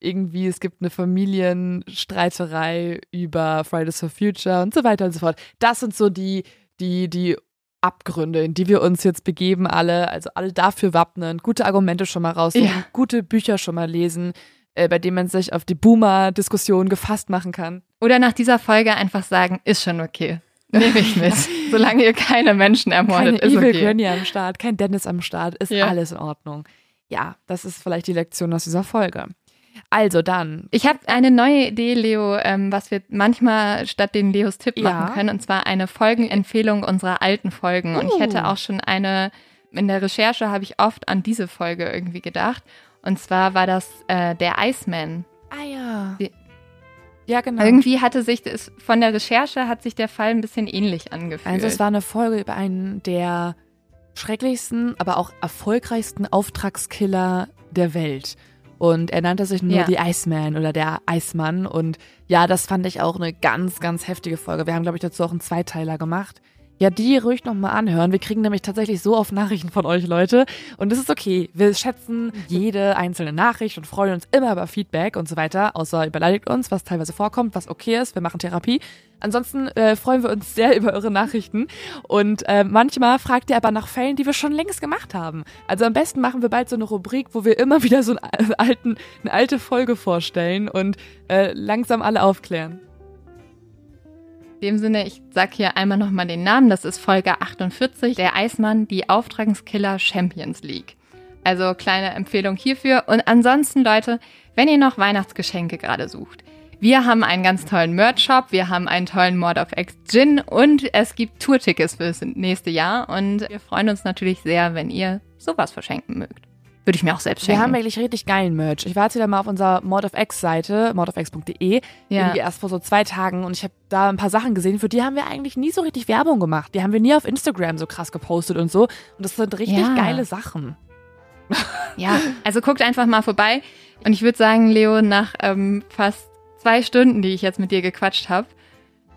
irgendwie, es gibt eine Familienstreiterei über Fridays for Future und so weiter und so fort. Das sind so die, die, die Abgründe, in die wir uns jetzt begeben, alle, also alle dafür wappnen, gute Argumente schon mal rausnehmen, ja. gute Bücher schon mal lesen, äh, bei denen man sich auf die Boomer-Diskussion gefasst machen kann. Oder nach dieser Folge einfach sagen, ist schon okay. Nehme ich mit. Solange ihr keine Menschen ermordet, keine ist Evil okay. Granny am Start, kein Dennis am Start, ist ja. alles in Ordnung. Ja, das ist vielleicht die Lektion aus dieser Folge. Also dann. Ich habe eine neue Idee, Leo, ähm, was wir manchmal statt den Leos Tipp ja. machen können, und zwar eine Folgenempfehlung unserer alten Folgen. Uh. Und ich hätte uh. auch schon eine In der Recherche habe ich oft an diese Folge irgendwie gedacht. Und zwar war das äh, der Iceman. Ah ja. Die, ja, genau. Irgendwie hatte sich das, von der Recherche hat sich der Fall ein bisschen ähnlich angefühlt. Also es war eine Folge über einen der schrecklichsten, aber auch erfolgreichsten Auftragskiller der Welt. Und er nannte sich nur ja. die Iceman oder der Eismann. Und ja, das fand ich auch eine ganz, ganz heftige Folge. Wir haben, glaube ich, dazu auch einen Zweiteiler gemacht. Ja, die ruhig nochmal anhören. Wir kriegen nämlich tatsächlich so oft Nachrichten von euch, Leute. Und das ist okay. Wir schätzen jede einzelne Nachricht und freuen uns immer über Feedback und so weiter. Außer ihr beleidigt uns, was teilweise vorkommt, was okay ist. Wir machen Therapie. Ansonsten äh, freuen wir uns sehr über eure Nachrichten. Und äh, manchmal fragt ihr aber nach Fällen, die wir schon längst gemacht haben. Also am besten machen wir bald so eine Rubrik, wo wir immer wieder so einen alten, eine alte Folge vorstellen und äh, langsam alle aufklären. In dem Sinne, ich sag hier einmal nochmal den Namen. Das ist Folge 48, der Eismann, die Auftragskiller Champions League. Also kleine Empfehlung hierfür. Und ansonsten, Leute, wenn ihr noch Weihnachtsgeschenke gerade sucht, wir haben einen ganz tollen Merch-Shop, wir haben einen tollen Mod of X Gin und es gibt Tourtickets fürs nächste Jahr. Und wir freuen uns natürlich sehr, wenn ihr sowas verschenken mögt. Würde ich mir auch selbst schenken. Wir haben wirklich richtig geilen Merch. Ich war jetzt wieder mal auf unserer Mod of X Seite, modofx.de, ja. erst vor so zwei Tagen und ich habe da ein paar Sachen gesehen, für die haben wir eigentlich nie so richtig Werbung gemacht. Die haben wir nie auf Instagram so krass gepostet und so. Und das sind richtig ja. geile Sachen. Ja, also guckt einfach mal vorbei. Und ich würde sagen, Leo, nach ähm, fast zwei Stunden, die ich jetzt mit dir gequatscht habe,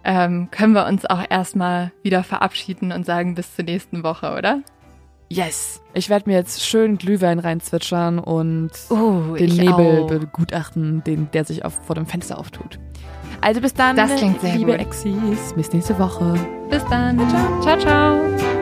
ähm, können wir uns auch erstmal wieder verabschieden und sagen bis zur nächsten Woche, oder? Yes. Ich werde mir jetzt schön Glühwein reinzwitschern und oh, den Nebel auch. begutachten, den, der sich auf, vor dem Fenster auftut. Also bis dann, das klingt sehr liebe gut. Exis. Bis nächste Woche. Bis dann. Ciao, ciao. ciao.